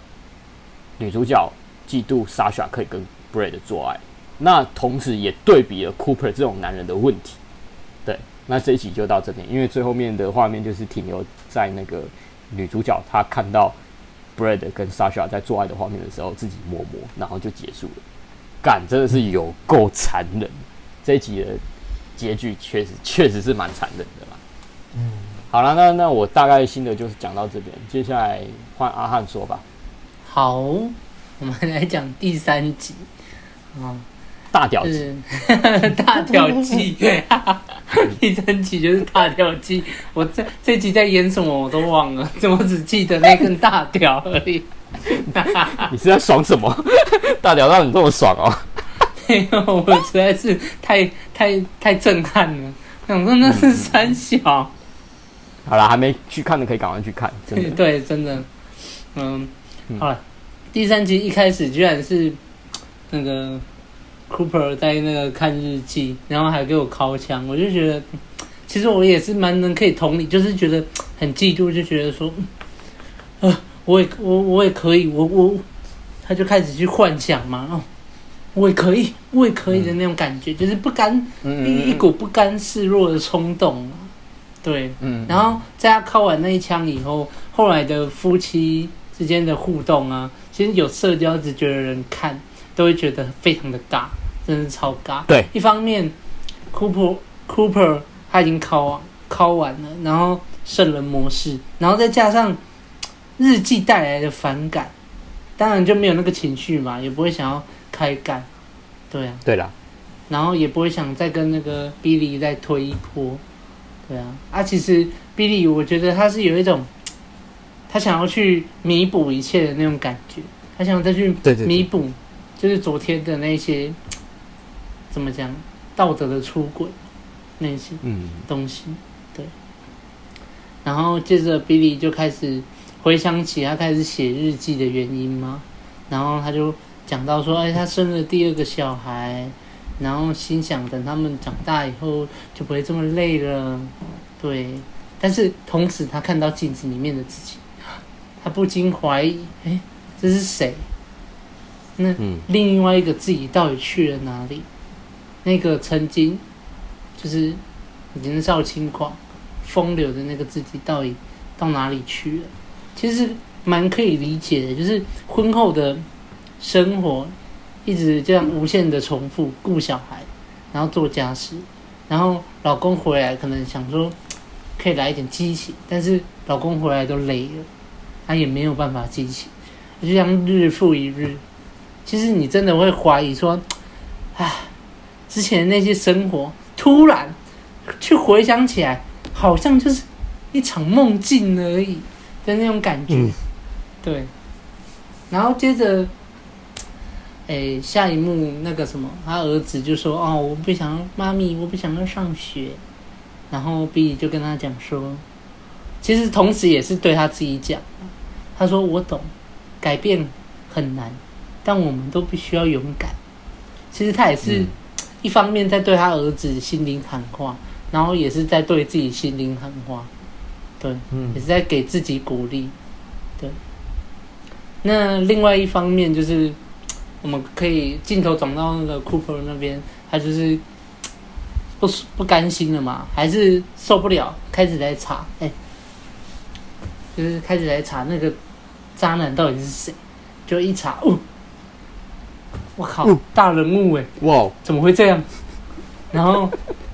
B: 女主角嫉妒 Sasha 可以跟 Brad 做爱。那同时也对比了 Cooper 这种男人的问题。对，那这一集就到这边，因为最后面的画面就是停留在那个女主角她看到 Brad 跟 Sasha 在做爱的画面的时候，自己摸摸，然后就结束了。干真的是有够残忍，这一集的结局确实确实是蛮残忍的。好了，那那我大概心得就是讲到这边，接下来换阿汉说吧。
C: 好，我们来讲第三集。啊，
B: 大屌鸡，
C: 大屌鸡，第三集就是大屌鸡。我这这集在演什么我都忘了，怎么只记得那根大屌而已。
B: 你是在爽什么？大屌让你这么爽哦？
C: 没有，我实在是太太太震撼了。想说那是三小。嗯、
B: 好了，还没去看的可以赶快去看。真的，
C: 对，真的。嗯，嗯好了，第三集一开始居然是那个 Cooper 在那个看日记，然后还给我敲枪，我就觉得其实我也是蛮能可以同理，就是觉得很嫉妒，就觉得说，呃我也我我也可以，我我他就开始去幻想嘛，哦，我也可以，我也可以的那种感觉，嗯、就是不甘，一股不甘示弱的冲动，对，嗯，然后在他靠完那一枪以后，后来的夫妻之间的互动啊，其实有社交直觉的人看都会觉得非常的尬，真的是超尬。
B: 对，
C: 一方面，Cooper Cooper 他已经靠完靠完了，然后圣人模式，然后再加上。日记带来的反感，当然就没有那个情绪嘛，也不会想要开干，对啊，
B: 对啦，
C: 然后也不会想再跟那个 Billy 再推一波，对啊，啊，其实 Billy 我觉得他是有一种他想要去弥补一切的那种感觉，他想要再去弥补，就是昨天的那些怎么讲道德的出轨那些东西，对。然后接着 Billy 就开始回想起他开始写日记的原因嘛，然后他就讲到说，哎，他生了第二个小孩，然后心想等他们长大以后就不会这么累了，对。但是同时他看到镜子里面的自己。他不禁怀疑：“哎，这是谁？那另外一个自己到底去了哪里？那个曾经就是年少轻狂、风流的那个自己，到底到哪里去了？其实蛮可以理解的，就是婚后的生活一直这样无限的重复，顾小孩，然后做家事，然后老公回来可能想说可以来一点激情，但是老公回来都累了。”他也没有办法激情，就像日复一日。其实你真的会怀疑说，啊，之前的那些生活，突然去回想起来，好像就是一场梦境而已的那种感觉。嗯、对。然后接着，哎，下一幕那个什么，他儿子就说：“哦，我不想，妈咪，我不想要上学。”然后 B 就跟他讲说，其实同时也是对他自己讲。他说：“我懂，改变很难，但我们都必须要勇敢。”其实他也是一方面在对他儿子心灵喊话，然后也是在对自己心灵喊话，对，也是在给自己鼓励。对。那另外一方面就是，我们可以镜头转到那个 Cooper 那边，他就是 不不甘心了嘛，还是受不了，开始来查，哎，就是开始来查那个。渣男到底是谁？就一查，哦，我靠，哦、大人物哎！哇，怎么会这样？然后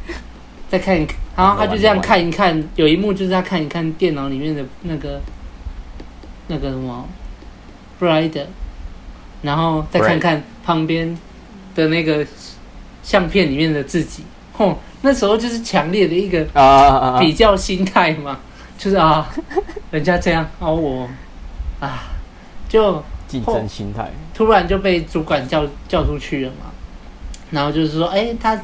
C: 再看一看，然后他就这样看一看，有一幕就是他看一看电脑里面的那个那个什么，Bride，然后再看看旁边的那个相片里面的自己。吼，那时候就是强烈的一个啊比较心态嘛，就是啊，人家这样，啊我。啊，就
B: 竞争心态，
C: 突然就被主管叫叫出去了嘛。然后就是说，哎、欸，他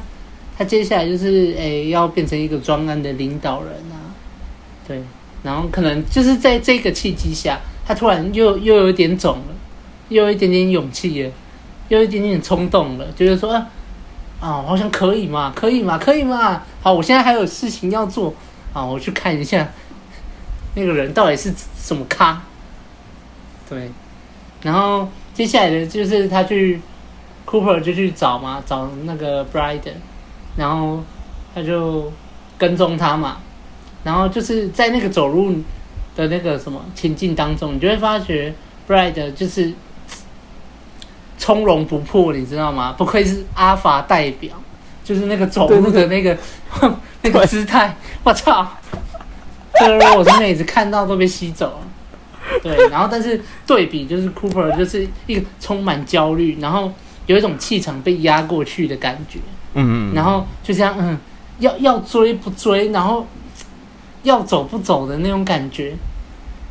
C: 他接下来就是哎、欸、要变成一个专案的领导人啊。对，然后可能就是在这个契机下，他突然又又有点肿了，又有一点点勇气了，又有一点点冲动了，就是说啊，好像可以嘛，可以嘛，可以嘛。好，我现在还有事情要做啊，我去看一下 那个人到底是什么咖。对，然后接下来的就是他去，Cooper 就去找嘛，找那个 Bride，然后他就跟踪他嘛，然后就是在那个走路的那个什么情境当中，你就会发觉 Bride 就是从容不迫，你知道吗？不愧是阿法代表，就是那个走路的那个那个 姿态，我操！这个如果我是妹子看到都被吸走。了。对，然后但是对比就是 Cooper 就是一个充满焦虑，然后有一种气场被压过去的感觉，嗯嗯，然后就这样，嗯，要要追不追，然后要走不走的那种感觉，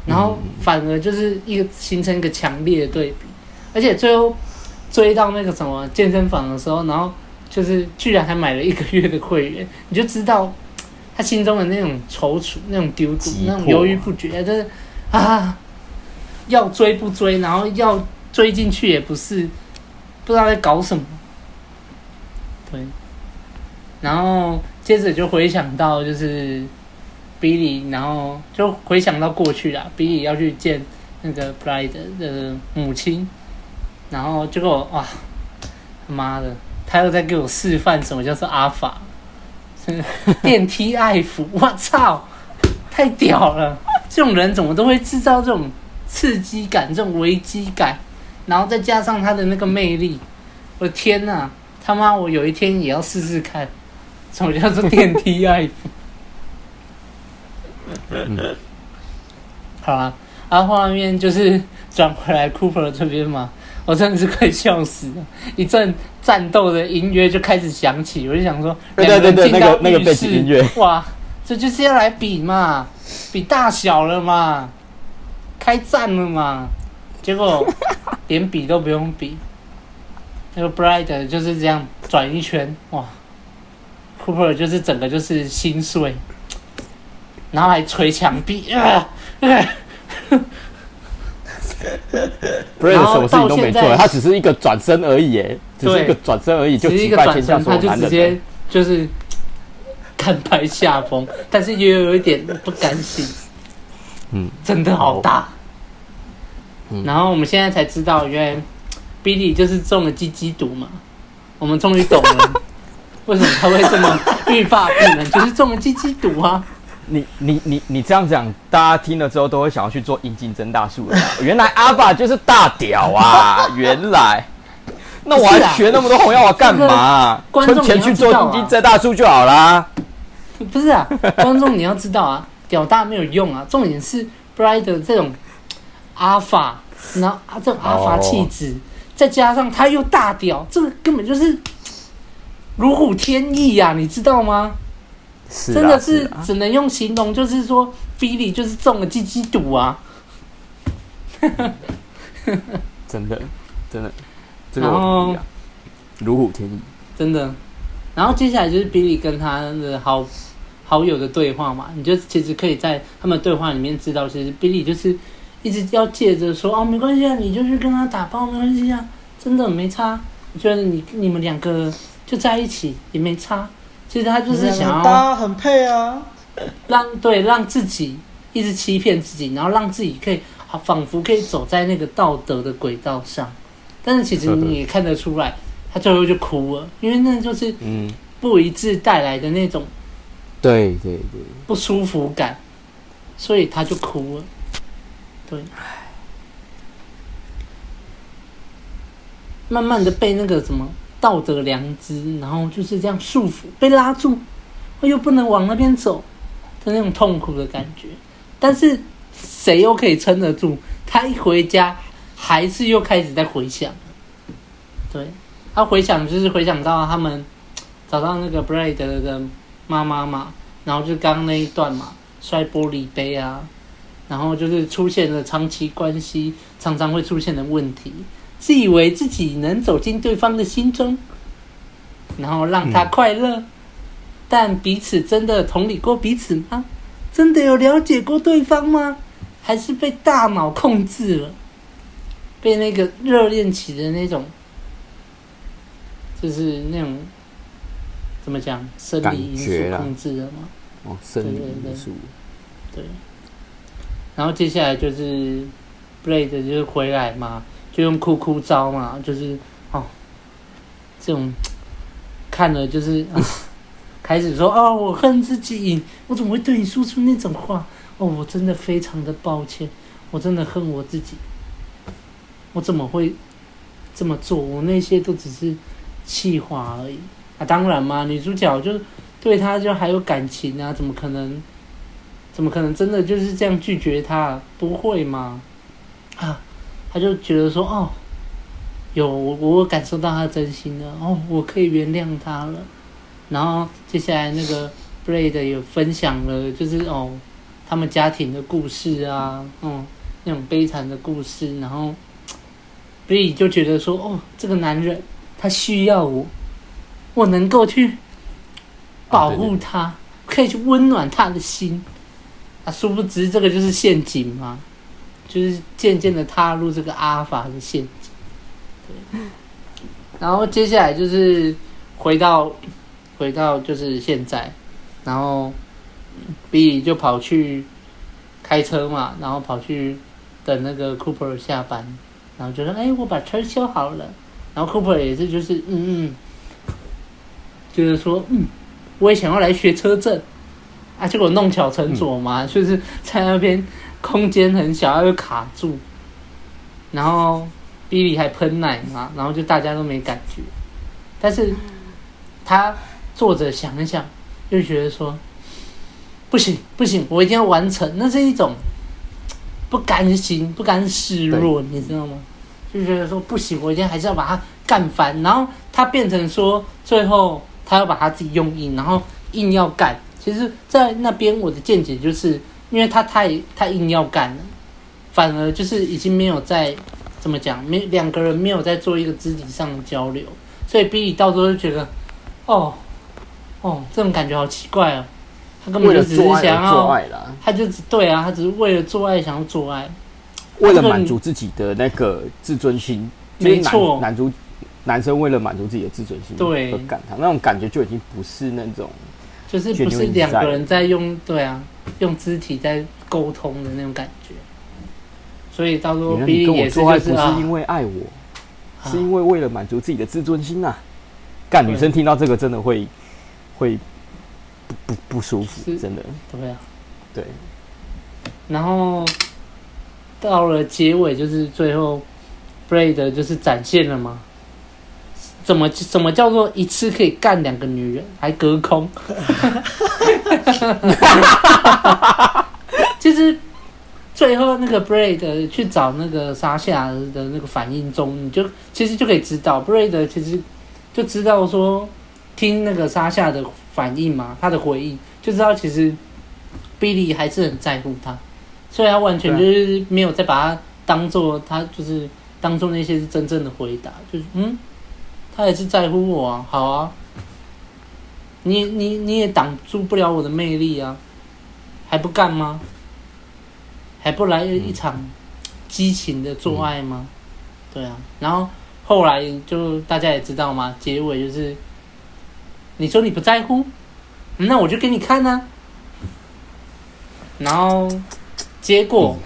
C: 然后反而就是一个形成一个强烈的对比，而且最后追到那个什么健身房的时候，然后就是居然还买了一个月的会员，你就知道他心中的那种踌躇、那种丢度、那种犹豫不决，就是啊。要追不追，然后要追进去也不是，不知道在搞什么。对，然后接着就回想到就是比利，然后就回想到过去啦。比利要去见那个 Bride 的母亲，然后结果哇，他妈的，他又在给我示范什么叫做阿法，电梯爱抚，我操，太屌了！这种人怎么都会制造这种。刺激感，这种危机感，然后再加上他的那个魅力，我的天呐，他妈，我有一天也要试试看，什么叫做电梯爱抚。好啊，然后画面就是转回来 Cooper 这边嘛，我真的是快笑死了，一阵战斗的音乐就开始响起，我就想说，对对对对，那个那个背景音乐，哇，这就是要来比嘛，比大小了嘛。开战了嘛。结果 连比都不用比，那个 Bright 就是这样转一圈，哇，Cooper 就是整个就是心碎，然后还捶墙壁，啊，
B: 不是什么事情都没做，他只是一个转身而已，哎，只是一个转身而已，就击败天下所有男人，
C: 他就直接就是甘拜下风，但是又有一点不甘心，嗯，真的好大。然后我们现在才知道，原来 Billy 就是中了鸡鸡毒嘛。我们终于懂了，为什么他会这么欲罢不能，就是中了鸡鸡毒啊！
B: 你你你你这样讲，大家听了之后都会想要去做阴茎增大术了。原来阿爸就是大屌啊！原来，那我还学那么多红药，我干嘛？存钱去做阴茎增大术就好啦。
C: 不是啊，观众你要知道啊，屌大没有用啊，重点是 Bride 这种。阿法，然后啊，这种阿法气质，再加上他又大屌，这个根本就是如虎添翼呀，你知道吗？是真的是只能用形容，就是说，Billy 就是中了鸡鸡毒啊！
B: 真的，真的，这个我如虎添翼，
C: 真的。然后接下来就是 Billy 跟他的好好友的对话嘛，你就其实可以在他们对话里面知道，其实 Billy 就是。一直要借着说哦，没关系啊，你就去跟他打包，没关系啊，真的没差。我觉得你你们两个就在一起也没差。其实他就是想要
A: 搭很配啊，
C: 让对让自己一直欺骗自己，然后让自己可以好仿佛可以走在那个道德的轨道上。但是其实你也看得出来，他最后就哭了，因为那就是嗯不一致带来的那种
B: 对对对
C: 不舒服感，所以他就哭了。对，慢慢的被那个什么道德良知，然后就是这样束缚，被拉住，又不能往那边走的那种痛苦的感觉。但是谁又可以撑得住？他一回家，还是又开始在回想。对，他回想就是回想到他们找到那个 Bride 的妈妈嘛，然后就刚刚那一段嘛，摔玻璃杯啊。然后就是出现了长期关系常常会出现的问题，自以为自己能走进对方的心中，然后让他快乐，嗯、但彼此真的同理过彼此吗？真的有了解过对方吗？还是被大脑控制了？被那个热恋期的那种，就是那种怎么讲，生理因素控制了吗？
B: 哦，生理因素，
C: 对。然后接下来就是 Blade 就是回来嘛，就用哭哭招嘛，就是哦，这种看了就是、开始说哦，我恨自己，我怎么会对你说出那种话？哦，我真的非常的抱歉，我真的恨我自己，我怎么会这么做？我那些都只是气话而已啊！当然嘛，女主角就对他就还有感情啊，怎么可能？怎么可能真的就是这样拒绝他？不会吗？啊，他就觉得说哦，有我，我感受到他真心了哦，我可以原谅他了。然后接下来那个 Blade 也分享了，就是哦，他们家庭的故事啊，嗯，那种悲惨的故事。然后 Blade 就觉得说哦，这个男人他需要我，我能够去保护他，啊、可以去温暖他的心。啊，殊不知这个就是陷阱嘛，就是渐渐的踏入这个阿尔法的陷阱。对，然后接下来就是回到回到就是现在，然后 Billy 就跑去开车嘛，然后跑去等那个 Cooper 下班，然后就说：“哎，我把车修好了。”然后 Cooper 也是就是嗯嗯，就是说嗯，我也想要来学车证。啊！结果弄巧成拙嘛，嗯、就是在那边空间很小，又卡住，然后 Billy 还喷奶嘛，然后就大家都没感觉。但是他坐着想一想，就觉得说不行不行，我一定要完成。那是一种不甘心、不甘示弱，你知道吗？就觉得说不行，我一定还是要把它干翻。然后他变成说，最后他要把他自己用硬，然后硬要干。其实，在那边我的见解就是，因为他太太硬要干了，反而就是已经没有在怎么讲，没两个人没有在做一个肢体上的交流，所以 Billy 到时候就觉得，哦，哦，这种感觉好奇怪哦。他根本就只是想要，
B: 做爱
C: 他就只对啊，他只是为了做爱想要做爱，
B: 为了满足自己的那个自尊心。没错，男主男生为了满足自己的自尊心，对，那种感觉就已经不是那种，
C: 就是不是两个人在用对啊，用肢体在沟通的那种感觉。所以到时候是
B: 做爱不是因为爱我，是因为为了满足自己的自尊心呐。干女生听到这个真的会会。不不不舒服，真的。
C: 对啊，
B: 对。
C: 然后到了结尾，就是最后，Blade 就是展现了吗？怎么怎么叫做一次可以干两个女人，还隔空？其实最后那个 Blade 去找那个沙夏的那个反应中，你就其实就可以知道，Blade 其实就知道说，听那个沙夏的。反应嘛，他的回应就知道，其实 Billy 还是很在乎他，所以他完全就是没有再把他当做他就是当做那些是真正的回答，就是嗯，他也是在乎我啊，好啊，你你你也挡住不了我的魅力啊，还不干吗？还不来一场激情的做爱吗？对啊，然后后来就大家也知道嘛，结尾就是。你说你不在乎，那我就给你看呢、啊。然后结果，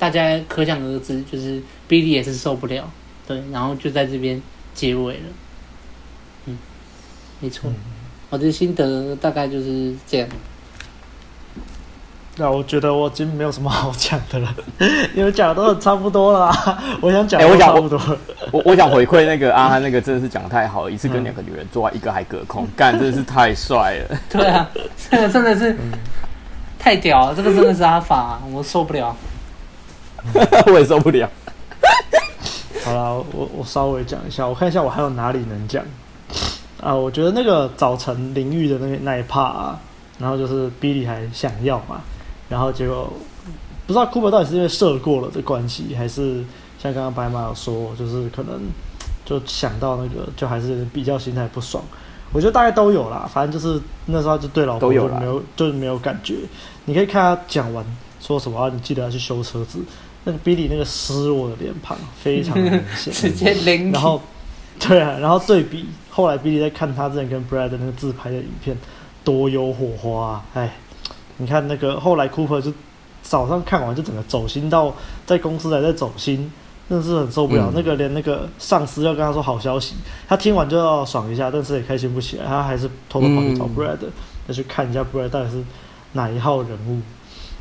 C: 大家可想而知，就是 Billy 也是受不了，对，然后就在这边结尾了。嗯，没错，我的心得大概就是这样。
A: 那我觉得我已经没有什么好讲的了，因为讲的都差不多了啊。我想讲，哎，
B: 我讲差不多。我 我想回馈那个阿汉，那个真的是讲的太好了，一次跟两个女人做爱，一个还隔空干，真的是太帅了。
C: 对啊，这个真的是太屌了，这个真的是阿法、啊，我受不了。
B: 我也受不了。
A: 好了，我我稍微讲一下，我看一下我还有哪里能讲啊？我觉得那个早晨淋浴的那那一 part 啊，然后就是 Billy 还想要嘛。然后结果不知道 Cooper 到底是因为射过了的关系，还是像刚刚白马有说，就是可能就想到那个，就还是比较心态不爽。我觉得大概都有啦，反正就是那时候就对老婆就没有，就是没有感觉。你可以看他讲完说什么话，你记得要去修车子。那个 Billy 那个失落的脸庞非常 明显，
C: 直接零。
A: 然后对啊，然后对比后来 Billy 在看他之前跟 Brad 那个自拍的影片，多有火花啊！哎。你看那个后来，Cooper 就早上看完就整个走心到在公司还在走心，真的是很受不了。嗯、那个连那个上司要跟他说好消息，他听完就要爽一下，但是也开心不起来，他还是偷偷跑去找 Brad，要、嗯、去看一下 Brad 到底是哪一号人物。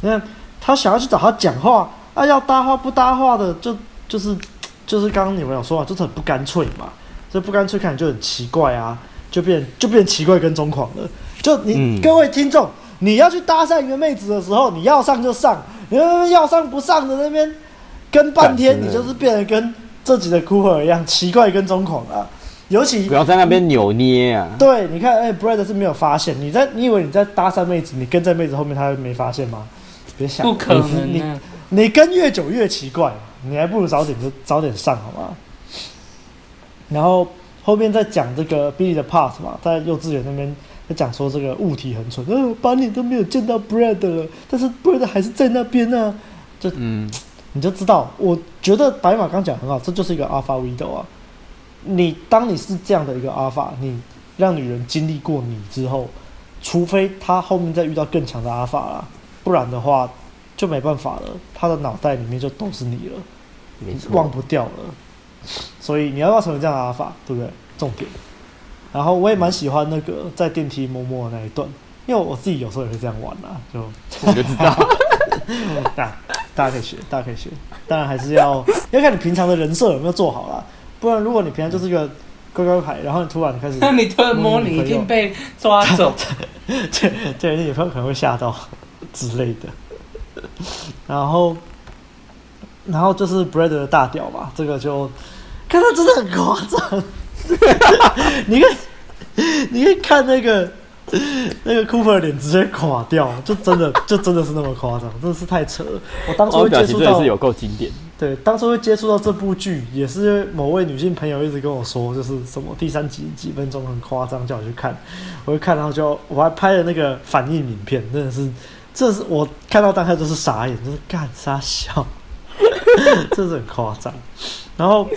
A: 你看他想要去找他讲话，啊，要搭话不搭话的，就就是就是刚刚你们有说啊，就是很不干脆嘛，这不干脆看起来就很奇怪啊，就变就变奇怪跟踪狂了。就你、嗯、各位听众。你要去搭讪一个妹子的时候，你要上就上，你那边要上不上的那边跟半天，你就是变得跟这集的 Cooper 一样奇怪跟踪狂啊！尤其
B: 不要在那边扭捏啊！
A: 对，你看，哎、欸、，Brad 是没有发现你在，你以为你在搭讪妹子，你跟在妹子后面，他没发现吗？别想，
C: 不可能、啊
A: 你，你你跟越久越奇怪，你还不如早点就早点上好吗？然后后面再讲这个 Billy 的 part 嘛，在幼稚园那边。在讲说这个物体很蠢，呃，八年都没有见到 Brad 了，但是 Brad 还是在那边呢、啊，就嗯，你就知道，我觉得白马刚讲很好，这就是一个 Alpha Widow 啊。你当你是这样的一个 Alpha，你让女人经历过你之后，除非她后面再遇到更强的 Alpha 啦，不然的话就没办法了，他的脑袋里面就都是你了，
B: 没错，
A: 忘不掉了。所以你要不要成为这样的 Alpha，对不对？重点。然后我也蛮喜欢那个在电梯摸摸的那一段，因为我自己有时候也会这样玩啦，就
B: 我就知道，
A: 大大家可以学，大家可以学，当然还是要要看你平常的人设有没有做好啦，不然如果你平常就是一个乖乖牌，然后你突然开始，
C: 那你突然摸你一定被抓走，
A: 这这女朋友可能会吓到之类的。然后，然后就是 Bread 的大屌嘛，这个就看他真的很夸张。你看，你可以看那个那个 Cooper 的脸直接垮掉，就真的就真的是那么夸张，真的是太扯了。我当初会接触到，
B: 是有够经典。
A: 对，当初会接触到这部剧，也是某位女性朋友一直跟我说，就是什么第三集几分钟很夸张，叫我去看。我就看，然后就我还拍了那个反应影片，真的是，这是我看到当下就是傻眼，就是干啥笑，这是很夸张。然后。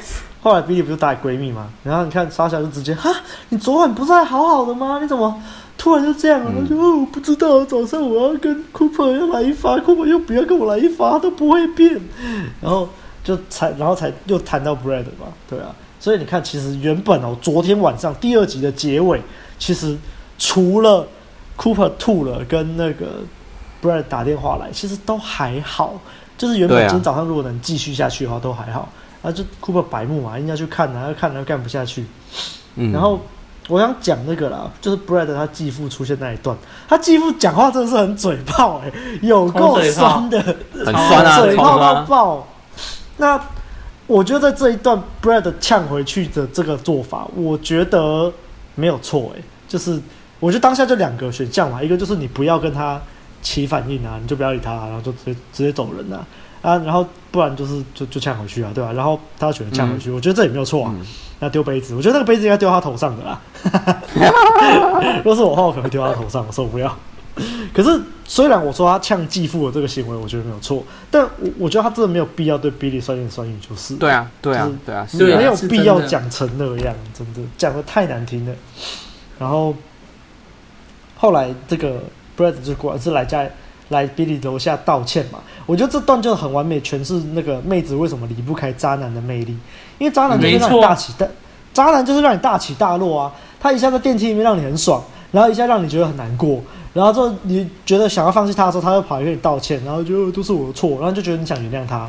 A: 后来比利不是带闺蜜嘛，然后你看莎莎就直接哈，你昨晚不是还好好的吗？你怎么突然就这样？我、嗯、就哦，我不知道，早上我要跟 Cooper 要来一发，Cooper 又不要跟我来一发，都不会变。然后就才，然后才又谈到 Brad 嘛，对啊。所以你看，其实原本哦，昨天晚上第二集的结尾，其实除了 Cooper 吐了跟那个 Brad 打电话来，其实都还好。就是原本今天早上如果能继续下去的话，都还好。啊，就 Cooper 白目嘛，人家去看，然后看，然后干不下去。嗯，然后我想讲那个啦，就是 Brad 他继父出现那一段，他继父讲话真的是很嘴炮哎、欸，有够酸的，
B: 很酸啊，
A: 嘴炮到爆。那我觉得在这一段 Brad 呛回去的这个做法，我觉得没有错哎、欸，就是我觉得当下就两个选项嘛，一个就是你不要跟他起反应啊，你就不要理他，然后就直接直接走人啊。啊，然后不然就是就就呛回去啊，对吧、啊？然后他选择呛回去，嗯、我觉得这也没有错啊。那丢、嗯、杯子，我觉得那个杯子应该丢他头上的啦。如果是我的话，我可能会丢他头上，我受不了。可是虽然我说他呛继父的这个行为，我觉得没有错，但我我觉得他真的没有必要对 Billy 酸言酸语，就是
B: 对啊，对啊，对啊，
A: 没有必要讲成那样，真的讲的太难听了。然后后来这个 Brad 就果然是来家。来 Billy 楼下道歉嘛？我觉得这段就很完美诠释那个妹子为什么离不开渣男的魅力。因为渣男就是让你大起大，渣男就是让你大起大落啊！他一下在电梯里面让你很爽，然后一下让你觉得很难过，然后之后你觉得想要放弃他的时候，他又跑来跟你道歉，然后就都是我的错，然后就觉得你想原谅他。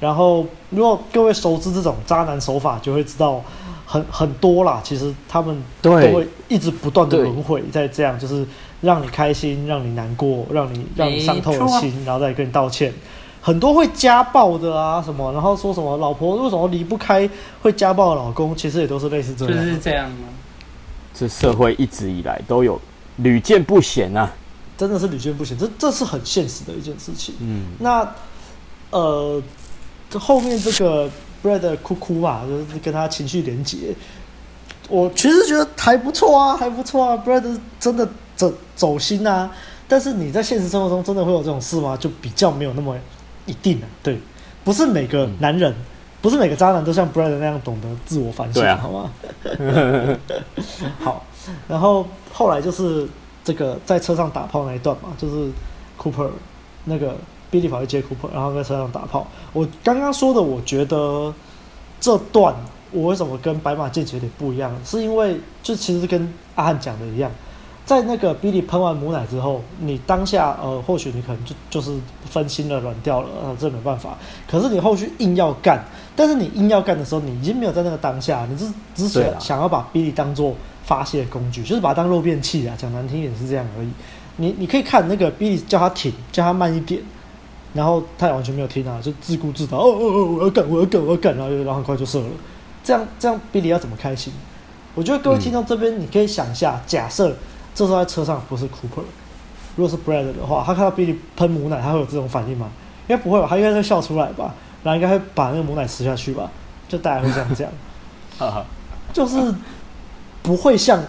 A: 然后如果各位熟知这种渣男手法，就会知道很很多啦。其实他们都会一直不断的轮回在这样，就是。让你开心，让你难过，让你让你伤透了心，然后再跟你道歉。很多会家暴的啊，什么，然后说什么老婆为什么离不开会家暴的老公，其实也都是类似这样。
C: 就是这样吗？
B: 这社会一直以来都有屡见不鲜啊，
A: 真的是屡见不鲜，这这是很现实的一件事情。嗯，那呃，这后面这个 Brad 哭哭嘛，就是跟他情绪连接，我其实觉得还不错啊，还不错啊，Brad 真的。走走心啊，但是你在现实生活中真的会有这种事吗？就比较没有那么一定了，啊。对，不是每个男人，嗯、不是每个渣男都像 Brad 那样懂得自我反省，啊、好吗？好，然后后来就是这个在车上打炮那一段嘛，就是 Cooper 那个 Billy 跑去接 Cooper，然后在车上打炮。我刚刚说的，我觉得这段我为什么跟白马见解有点不一样，是因为就其实跟阿汉讲的一样。在那个 Billy 喷完母奶之后，你当下呃，或许你可能就就是分心了，软掉了，呃，这没办法。可是你后续硬要干，但是你硬要干的时候，你已经没有在那个当下，你是只是想要把 Billy 当做发泄工具，就是把它当肉便器啊。讲难听一点是这样而已。你你可以看那个 Billy 叫他停，叫他慢一点，然后他也完全没有听啊，就自顾自的哦哦哦，我要干，我要干，我要干，然后然后很快就射了。这样这样 Billy 要怎么开心？我觉得各位听到这边，你可以想一下，假设。这时候在车上不是 Cooper，如果是 Brad 的话，他看到 Billy 喷母奶，他会有这种反应吗？应该不会吧，他应该会笑出来吧，然后应该会把那个母奶吃下去吧，就大家会这样讲，就是不会像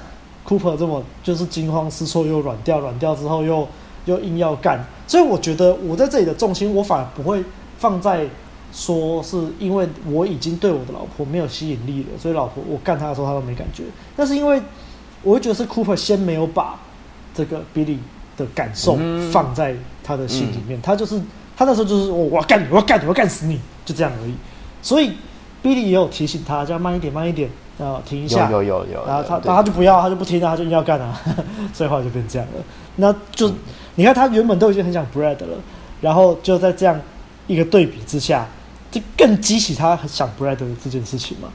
A: Cooper 这么就是惊慌失措又软掉，软掉之后又又硬要干，所以我觉得我在这里的重心我反而不会放在说是因为我已经对我的老婆没有吸引力了，所以老婆我干她的时候她都没感觉，但是因为。我会觉得是 Cooper 先没有把这个 Billy 的感受放在他的心里面，嗯、他就是他那时候就是我我要干你，我要干你，我要干死你，就这样而已。所以 Billy 也有提醒他，叫慢一点，慢一点，然后停一下。
B: 有有有，有。
A: 然后他，然后他就不要，他就不听了，他就硬要干啊。所以后来就变这样了。那就、嗯、你看，他原本都已经很想 Brad 了，然后就在这样一个对比之下，就更激起他很想 Brad 的这件事情嘛。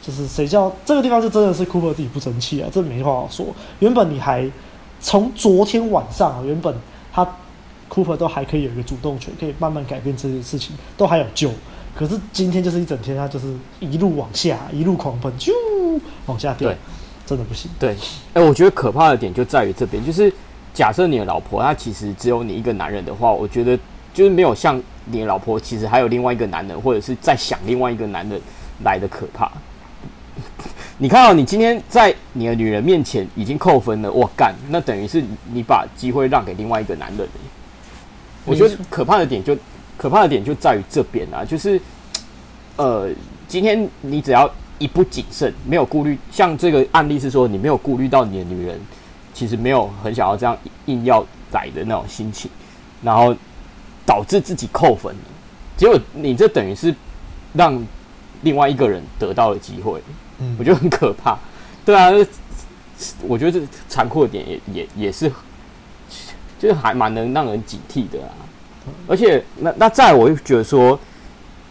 A: 就是谁叫这个地方就真的是 Cooper 自己不争气啊，这没话好说。原本你还从昨天晚上，原本他 Cooper 都还可以有一个主动权，可以慢慢改变这件事情，都还有救。可是今天就是一整天，他就是一路往下，一路狂奔，就往下掉。真的不行。
B: 对，哎、欸，我觉得可怕的点就在于这边，就是假设你的老婆她其实只有你一个男人的话，我觉得就是没有像你的老婆其实还有另外一个男人，或者是在想另外一个男人来的可怕。你看到、哦、你今天在你的女人面前已经扣分了，我干，那等于是你把机会让给另外一个男人。我觉得可怕的点就可怕的点就在于这边啊，就是呃，今天你只要。一不谨慎，没有顾虑，像这个案例是说，你没有顾虑到你的女人，其实没有很想要这样硬要宰的那种心情，然后导致自己扣分，结果你这等于是让另外一个人得到了机会，嗯，我觉得很可怕。对啊，我觉得这残酷的点也也也是，就是还蛮能让人警惕的啊。而且那那再我又觉得说。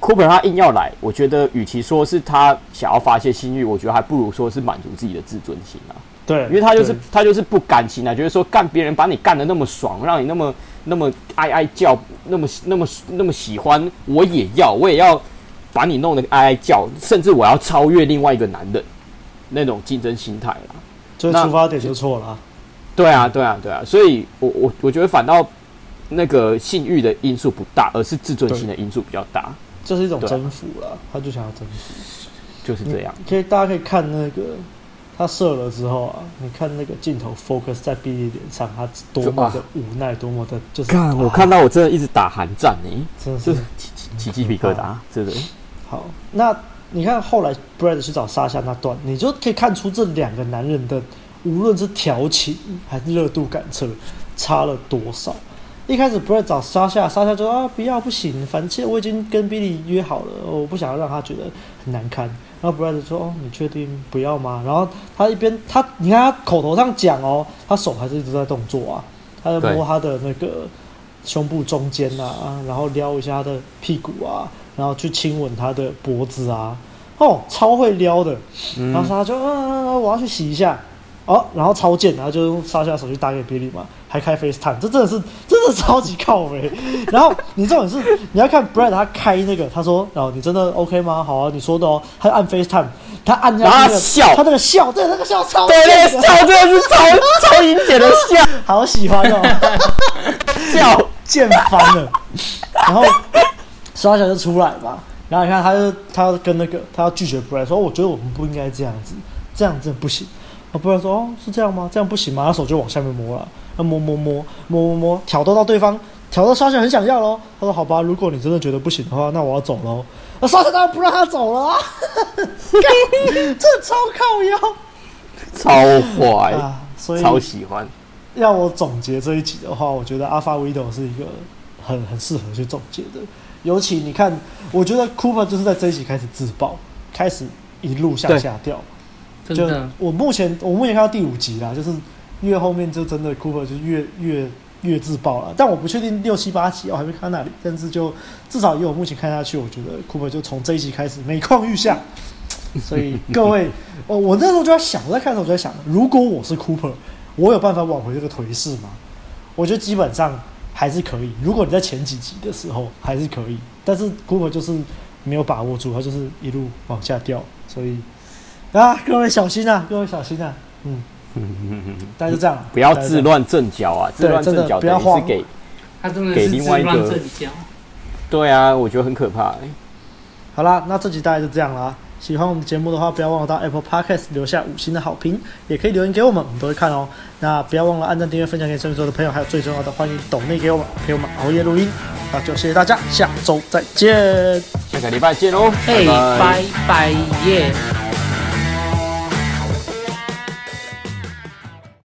B: Cooper 他硬要来，我觉得与其说是他想要发泄心欲，我觉得还不如说是满足自己的自尊心啊。
A: 对，
B: 因为他就是他就是不甘心啊，觉得说干别人把你干得那么爽，让你那么那么哀哀叫，那么那么那么喜欢，我也要，我也要把你弄得哀哀叫，甚至我要超越另外一个男人，那种竞争心态啦。
A: 所以出发点就错了啊。
B: 对啊，对啊，对啊，所以我我我觉得反倒那个性欲的因素不大，而是自尊心的因素比较大。
A: 这是一种征服了，他就想要征服，
B: 就是这样。
A: 可以，大家可以看那个他射了之后啊，你看那个镜头 focus 在 Billy 脸上，他多么的无奈，多么的，就是。
B: 看，我看到我真的一直打寒战呢，
A: 真的是
B: 起起鸡皮疙瘩，真的。
A: 好，那你看后来 Brad 去找莎夏那段，你就可以看出这两个男人的无论是调情还是热度感测差了多少。一开始 Brad 找莎夏，莎夏就说啊不要不行，反正我已经跟 Billy 约好了，我不想要让他觉得很难堪。然后 Brad 说哦，你确定不要吗？然后他一边他你看他口头上讲哦，他手还是一直在动作啊，他在摸他的那个胸部中间啊，然后撩一下他的屁股啊，然后去亲吻他的脖子啊，哦，超会撩的。然后莎夏就啊，我要去洗一下。哦，然后超贱，然后就用莎夏手去打给 Billy 嘛，还开 FaceTime，这真的是真的超级靠北。然后你这种是你要看 Brad 他开那个，他说哦，你真的 OK 吗？好啊，你说的哦。他按 FaceTime，他按下那个笑，他那个笑，对，那个笑超，对，那个笑真的是超超阴险的笑，好喜欢哦，笑贱翻了。然后莎夏就出来嘛，然后你看他就他要跟那个他要拒绝 Brad 说，我觉得我们不应该这样子，这样真的不行。啊，不然说哦，是这样吗？这样不行吗？他手就往下面摸了，那摸摸摸摸摸摸，挑逗到对方，挑逗莎夏很想要喽。他说：“好吧，如果你真的觉得不行的话，那我要走喽。”那莎夏当然不让他走了啊！这超靠腰，
B: 超坏啊！所以超喜欢。
A: 要我总结这一集的话，我觉得 Alpha Widow 是一个很很适合去总结的。尤其你看，我觉得 Cooper 就是在这一集开始自爆，开始一路向下掉。就我目前我目前看到第五集啦，就是越后面就真的 Cooper 就越越越自爆了，但我不确定六七八集我还没看到那里，但是就至少以我目前看下去，我觉得 Cooper 就从这一集开始每况愈下，所以各位，我我那时候就在想，我在看的时候我就在想，如果我是 Cooper，我有办法挽回这个颓势吗？我觉得基本上还是可以。如果你在前几集的时候还是可以，但是 Cooper 就是没有把握住，他就是一路往下掉，所以。啊，各位小心啊！各位小心啊！嗯嗯嗯嗯，大概就这样，
B: 不要自乱阵脚啊！自乱阵脚，不要是给
C: 他真的是自乱阵脚。
B: 对啊，我觉得很可怕、
A: 好啦，那这集大概就这样啦。喜欢我们节目的话，不要忘了到 Apple Podcast 留下五星的好评，也可以留言给我们，我们都会看哦。那不要忘了按赞、订阅、分享给身边所有的朋友，还有最重要的，欢迎抖内给我们，陪我们熬夜录音。那就谢谢大家，下周再见，
B: 下个礼拜见哦，
C: 嘿，拜拜耶。